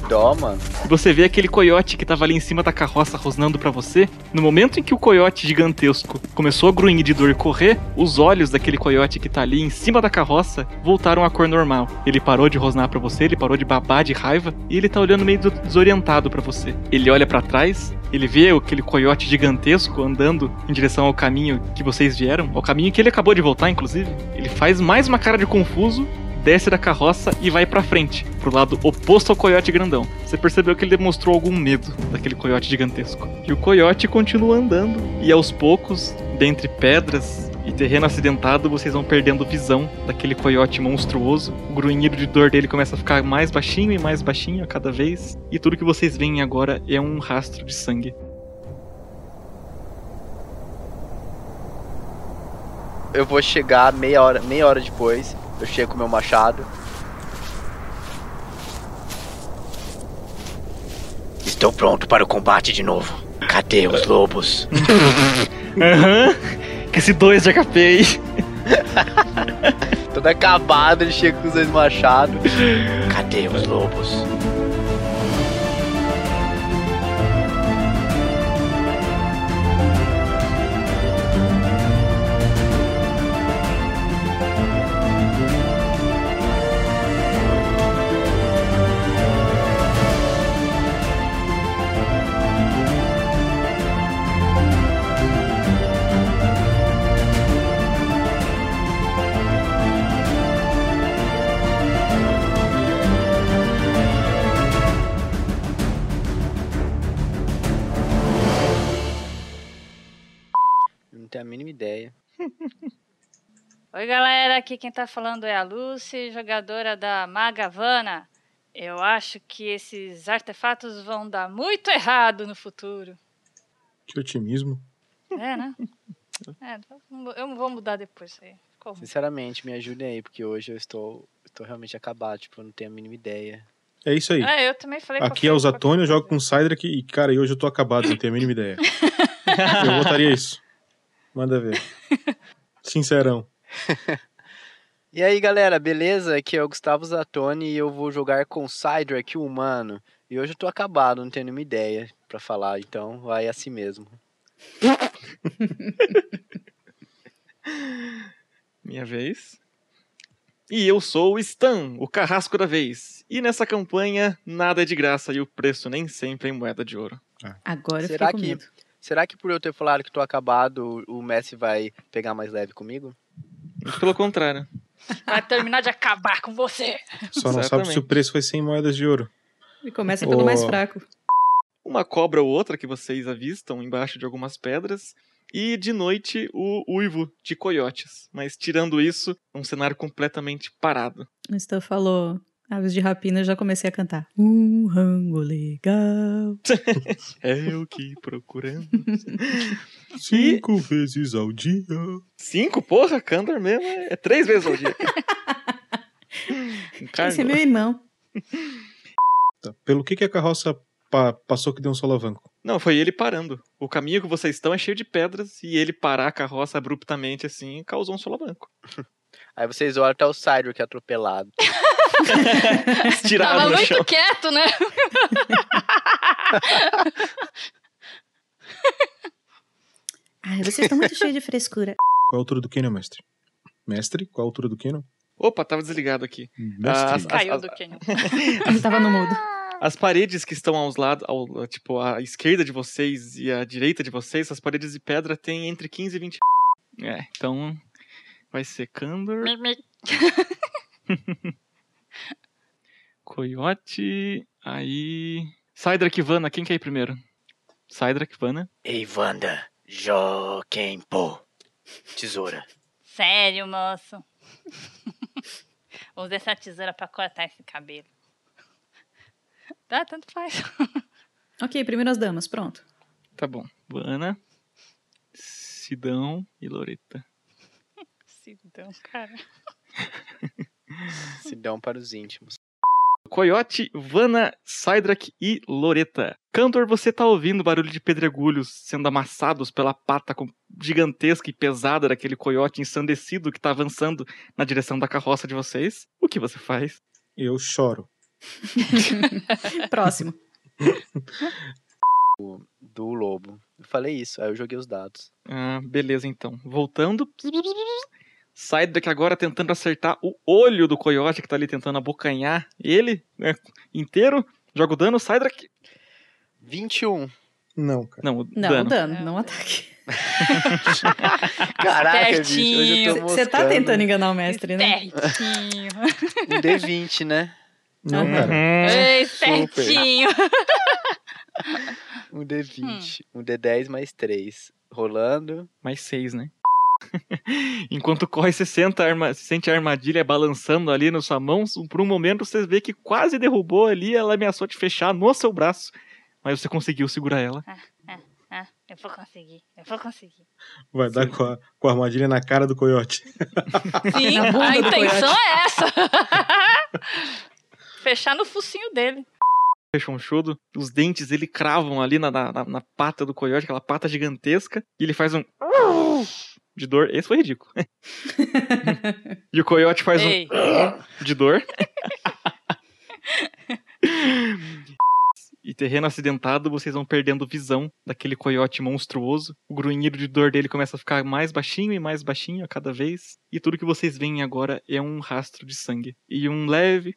Speaker 7: Dó, mano.
Speaker 8: Você vê aquele coiote que tava ali em cima da carroça rosnando pra você. No momento em que o coiote gigantesco começou a grunhir de dor e correr, os olhos daquele coiote que tá ali em cima da carroça voltaram à cor normal. Ele parou de rosnar pra você, ele parou de babar de raiva e ele tá olhando meio desorientado pra você. Ele olha pra trás, ele vê aquele coiote gigantesco andando em direção ao caminho que vocês vieram, ao caminho que ele acabou de voltar, inclusive. Ele faz mais uma cara de confuso desce da carroça e vai pra frente, pro lado oposto ao coiote grandão. Você percebeu que ele demonstrou algum medo daquele coiote gigantesco. E o coiote continua andando, e aos poucos, dentre pedras e terreno acidentado, vocês vão perdendo visão daquele coiote monstruoso. O grunhido de dor dele começa a ficar mais baixinho e mais baixinho a cada vez, e tudo que vocês veem agora é um rastro de sangue.
Speaker 7: Eu vou chegar meia hora, meia hora depois. Eu chego com meu machado.
Speaker 9: Estou pronto para o combate de novo. Cadê os lobos?
Speaker 8: Aham, que esse dois de HP aí.
Speaker 7: Todo acabado, ele chega com os dois machados.
Speaker 9: Cadê os lobos?
Speaker 6: Oi, galera. Aqui quem tá falando é a Lucy, jogadora da Magavana. Eu acho que esses artefatos vão dar muito errado no futuro.
Speaker 3: Que otimismo.
Speaker 6: É, né? É, eu vou mudar depois isso aí. Ruim.
Speaker 7: Sinceramente, me ajudem aí, porque hoje eu estou, estou realmente acabado. Tipo, eu não tenho a mínima ideia.
Speaker 3: É isso aí.
Speaker 6: Ah, eu também falei
Speaker 3: Aqui é o Zatônio, eu jogo com o Cydrak e, cara, e hoje eu tô acabado, não tenho a mínima ideia. eu votaria isso. Manda ver. Sincerão.
Speaker 7: E aí, galera, beleza? Aqui é o Gustavo Zatoni e eu vou jogar com o Cydrak, o humano. E hoje eu tô acabado, não tenho nenhuma ideia pra falar, então vai assim mesmo.
Speaker 8: Minha vez. E eu sou o Stan, o carrasco da vez. E nessa campanha, nada é de graça e o preço nem sempre é em moeda de ouro.
Speaker 5: Agora eu
Speaker 7: Será que-
Speaker 5: medo.
Speaker 7: Será que por eu ter falado que tô acabado, o Messi vai pegar mais leve comigo?
Speaker 8: Muito pelo contrário.
Speaker 6: Vai terminar de acabar com você.
Speaker 3: Só não sabe
Speaker 8: Exatamente.
Speaker 3: se o preço ser em moedas de ouro.
Speaker 5: E começa pelo mais
Speaker 3: Ô.
Speaker 5: fraco.
Speaker 8: Uma cobra ou outra que vocês avistam embaixo de algumas pedras. E de noite, o uivo de coiotes. Mas tirando isso, um cenário completamente parado.
Speaker 5: O Stan falou aves de rapina, eu já comecei a cantar. Um rango legal.
Speaker 8: É eu que procurando.
Speaker 3: Cinco vezes ao dia.
Speaker 8: Cinco? Porra, Kandor mesmo é, é três vezes ao dia.
Speaker 5: Esse é meu irmão.
Speaker 3: Tá. Pelo que, que a carroça pa- passou que deu um solavanco?
Speaker 8: Não, foi ele parando. O caminho que vocês estão é cheio de pedras e ele parar a carroça abruptamente assim causou um solavanco.
Speaker 7: Aí vocês olham até o Cydrak atropelado.
Speaker 8: Estirado
Speaker 6: Tava
Speaker 8: no
Speaker 6: muito
Speaker 8: chão.
Speaker 6: quieto, né?
Speaker 5: Ai, vocês estão muito cheios de frescura.
Speaker 3: Qual a altura do Canyon, mestre? Mestre, qual a altura do Canyon?
Speaker 8: Opa, tava desligado aqui.
Speaker 3: Mestre.
Speaker 8: As-
Speaker 6: Caiu
Speaker 8: as-
Speaker 6: do Canyon.
Speaker 5: Ele tava no mudo.
Speaker 8: As paredes que estão aos lados, ao, tipo, à esquerda de vocês e à direita de vocês, as paredes de pedra têm entre 15 e 20. É, então vai
Speaker 6: mi.
Speaker 8: Coyote, aí. Cydrak Vanna, quem quer ir primeiro? Cydrak, Vanna.
Speaker 9: Ei, Wanda, Joaquim Pô. Tesoura.
Speaker 6: Sério, moço. Usa essa tesoura pra cortar esse cabelo. Tá, tanto faz.
Speaker 5: Ok, primeiro as damas, pronto.
Speaker 8: Tá bom. Vanna, Sidão e Loreta.
Speaker 6: Sidão, cara.
Speaker 7: Se dão para os íntimos.
Speaker 8: Coyote, Vanna, Cydrak e Loreta. Cantor, você tá ouvindo barulho de pedregulhos sendo amassados pela pata com- gigantesca e pesada daquele coiote ensandecido que tá avançando na direção da carroça de vocês. O que você faz?
Speaker 3: Eu choro.
Speaker 5: Próximo.
Speaker 7: Do lobo. Eu falei isso, aí eu joguei os dados.
Speaker 8: Ah, beleza então. Voltando. Cydrak agora tentando acertar o olho do coiote que tá ali tentando abocanhar ele né, inteiro. Joga o dano, Cydrak.
Speaker 7: 21.
Speaker 3: Não, cara.
Speaker 8: Não, o
Speaker 5: Não,
Speaker 8: dano.
Speaker 5: dano, não ataque.
Speaker 7: Caraca, bicho, hoje eu tô
Speaker 5: Você tá tentando enganar o mestre, né?
Speaker 6: Espertinho.
Speaker 7: Um D20, né?
Speaker 3: Não,
Speaker 5: Aham.
Speaker 3: cara.
Speaker 8: Uhum.
Speaker 6: Ei, Espertinho.
Speaker 7: Um D20. Um D10 mais 3. Rolando.
Speaker 8: Mais seis, né? Enquanto corre, você, senta a arma- você sente a armadilha balançando ali na sua mão. Por um momento, você vê que quase derrubou ali. Ela ameaçou te fechar no seu braço. Mas você conseguiu segurar ela.
Speaker 6: Ah, eu vou conseguir. Eu vou conseguir.
Speaker 3: Vai dar com a, com a armadilha na cara do coiote.
Speaker 6: Sim, a intenção
Speaker 5: coiote.
Speaker 6: é essa. Fechar no focinho dele.
Speaker 8: Rechonchudo. Os dentes ele cravam ali na, na, na pata do coiote, aquela pata gigantesca. E ele faz um. De dor. Esse foi ridículo. e o coiote faz
Speaker 6: Ei.
Speaker 8: um. De dor. E terreno acidentado, vocês vão perdendo visão daquele coiote monstruoso. O grunhido de dor dele começa a ficar mais baixinho e mais baixinho a cada vez. E tudo que vocês veem agora é um rastro de sangue. E um leve.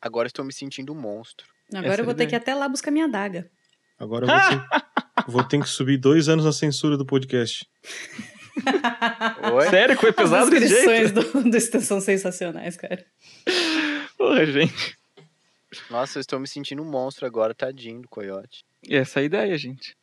Speaker 7: Agora estou me sentindo um monstro.
Speaker 5: Agora
Speaker 8: Essa
Speaker 5: eu vou
Speaker 8: é a
Speaker 5: ter que ir até lá buscar minha adaga.
Speaker 3: Agora eu vou ter, vou ter que subir dois anos na censura do podcast.
Speaker 7: Oi?
Speaker 8: Sério que foi pesado
Speaker 5: As descrições
Speaker 8: jeito?
Speaker 5: do, do Stan são sensacionais, cara.
Speaker 8: Porra, gente.
Speaker 7: Nossa, eu estou me sentindo um monstro agora, tadinho do coiote.
Speaker 8: E essa é a ideia, gente.